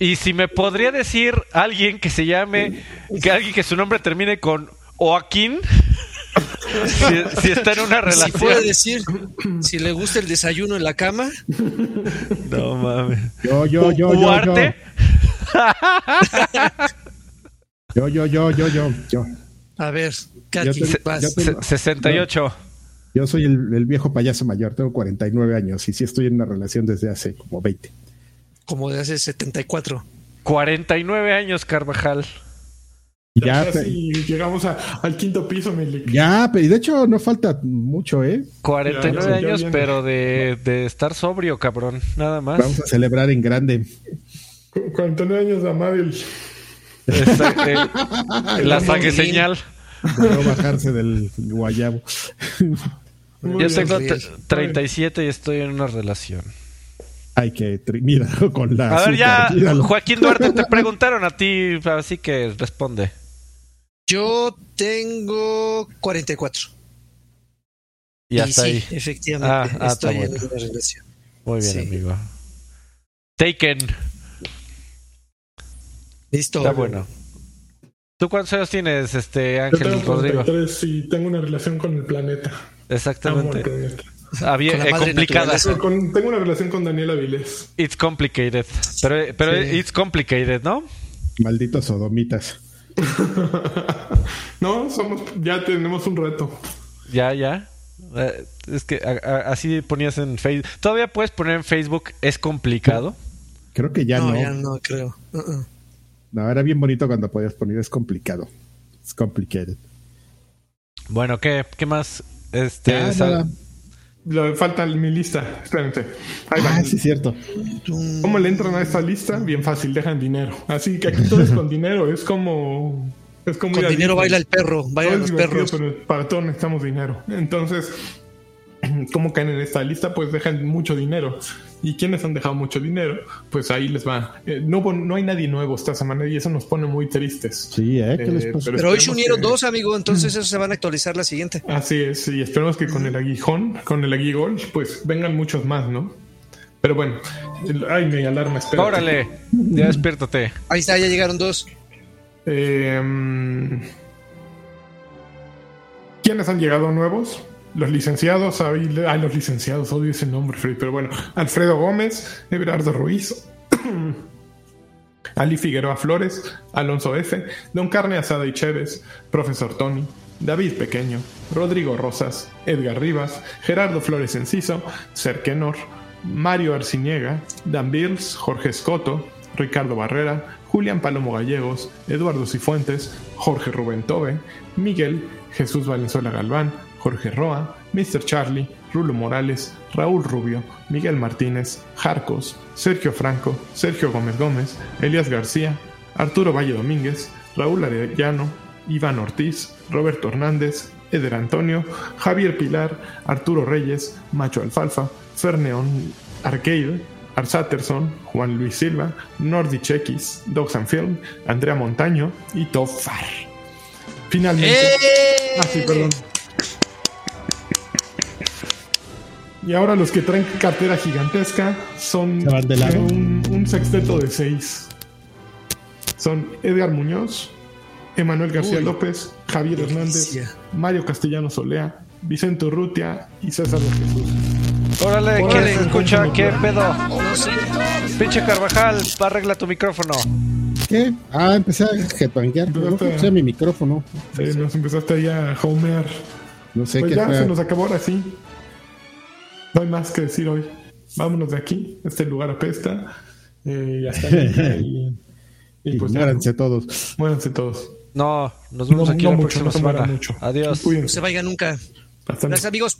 Y si me podría decir alguien que se llame, que alguien que su nombre termine con Joaquín, si, si está en una Si relación. puede decir si le gusta el desayuno en la cama, No mames. Yo, yo, yo, yo, yo. Huarte. Yo, yo, yo, yo, yo, yo. a ver, Kaki, Yo te- vas. yo te- Se- 68. Yo soy el, el viejo payaso mayor, tengo 49 años y sí estoy en una relación desde hace como 20. como de hace 74. 49 años, Carvajal. Y Ya llegamos a- al quinto piso, Milik. ya, pero y de hecho no falta mucho, ¿eh? 49 Ya, ya años, pero de, de estar sobrio, cabrón. Nada más. Vamos a celebrar en grande. Cu- 49 años de amar el... Esa- eh, la saque señal. de no bajarse del guayabo. Muy Yo bien. tengo bien. tre- 37 y estoy en una relación. Hay que, mira, con la. A ver, ya, míralo. Joaquín Duarte, te preguntaron a ti, así que responde. Yo tengo 44. Y hasta sí, ahí. efectivamente, Ah, ah, estoy está en bueno. una relación. Muy bien, Sí. amigo. Taken. Listo. Está bueno. ¿Tú cuántos años tienes, este Yo Ángel tengo Rodrigo? 33 y tengo una relación con el planeta. Exactamente. planeta. Había- Con eh, complicada. Con- tengo una relación con Daniel Avilés. It's complicated. Pero, pero Sí. it's complicated, ¿no? Malditos sodomitas. no, somos, ya tenemos un reto. Ya, ya. Eh, es que a- a- así ponías en Facebook. Todavía puedes poner en Facebook, es complicado. Creo que ya no, no. ya no creo. Uh-uh. No, era bien bonito cuando podías poner es complicado. Es complicated. Bueno, ¿qué, qué más? Este, Ya, sal- nada. Lo- falta mi lista. Espérense. Ahí va. Ah, sí, es cierto. ¿Cómo le entran a esta lista? Bien fácil, dejan dinero. Así que aquí todo es con dinero. Es como Es como Con dinero baila el perro, bailan los perros. Pero para todo necesitamos dinero. Entonces, ¿cómo caen en esta lista? Pues dejan mucho dinero. ¿Y quienes han dejado mucho dinero? Pues ahí les va. Eh, no, no hay nadie nuevo esta semana y eso nos pone muy tristes. Sí, ¿eh? ¿Qué les Eh, pasa? Pero hoy se unieron que- dos, amigo, entonces esos se van a actualizar la siguiente. Así es, y esperemos que con el aguijón, con el aguigol, pues vengan muchos más, ¿no? Pero bueno, el- ay, mi alarma, espera. Órale, ya despiértate. Ahí está, ya llegaron dos. Eh, mm, ¿Quiénes han llegado nuevos? Los licenciados, ay, los licenciados, odio ese nombre, pero bueno, Alfredo Gómez, Everardo Ruiz, Ali Figueroa Flores, Alonso F., Don Carne Asada y Chévez, Profesor Tony, David Pequeño, Rodrigo Rosas, Edgar Rivas, Gerardo Flores Enciso, Serkenor, Mario Arciniega, Dan Bills, Jorge Escoto, Ricardo Barrera, Julián Palomo Gallegos, Eduardo Cifuentes, Jorge Rubén Tobe, Miguel, Jesús Valenzuela Galván, Jorge Roa, Mr. Charlie, Rulo Morales, Raúl Rubio, Miguel Martínez, Jarcos, Sergio Franco, Sergio Gómez Gómez, Elías García, Arturo Valle Domínguez, Raúl Arellano, Iván Ortiz, Roberto Hernández, Eder Antonio, Javier Pilar, Arturo Reyes, Macho Alfalfa, Ferneón Arcade, Arsatterson, Juan Luis Silva, Nordi Chequis, Dogs and Film, Andrea Montaño y Top Far. Finalmente. ¡Eh! Ah, sí, perdón. Y ahora los que traen cartera gigantesca son Se van de lado. un, un sexteto de seis. Son Edgar Muñoz, Emanuel García Uy. López, Javier Hernández, Delicia. Mario Castellano Solea, Vicente Urrutia y César de Jesús. Órale, ¿quién escucha? ¿Qué pedo? No sé. Pinche Carvajal, arregla tu micrófono. ¿Qué? Ah, empecé a pero no puse mi micrófono. Sí, nos empezaste ahí a homear. No sé Pues qué ya fue. se nos acabó ahora sí. No hay más que decir hoy. Vámonos de aquí. Este lugar apesta. Eh, ya está. y, y Y pues muéranse todos. Muéranse todos. No, nos vemos No- aquí no la mucho, próxima no semana. mucho. Adiós. No se vaya nunca. Hasta Gracias, amigos.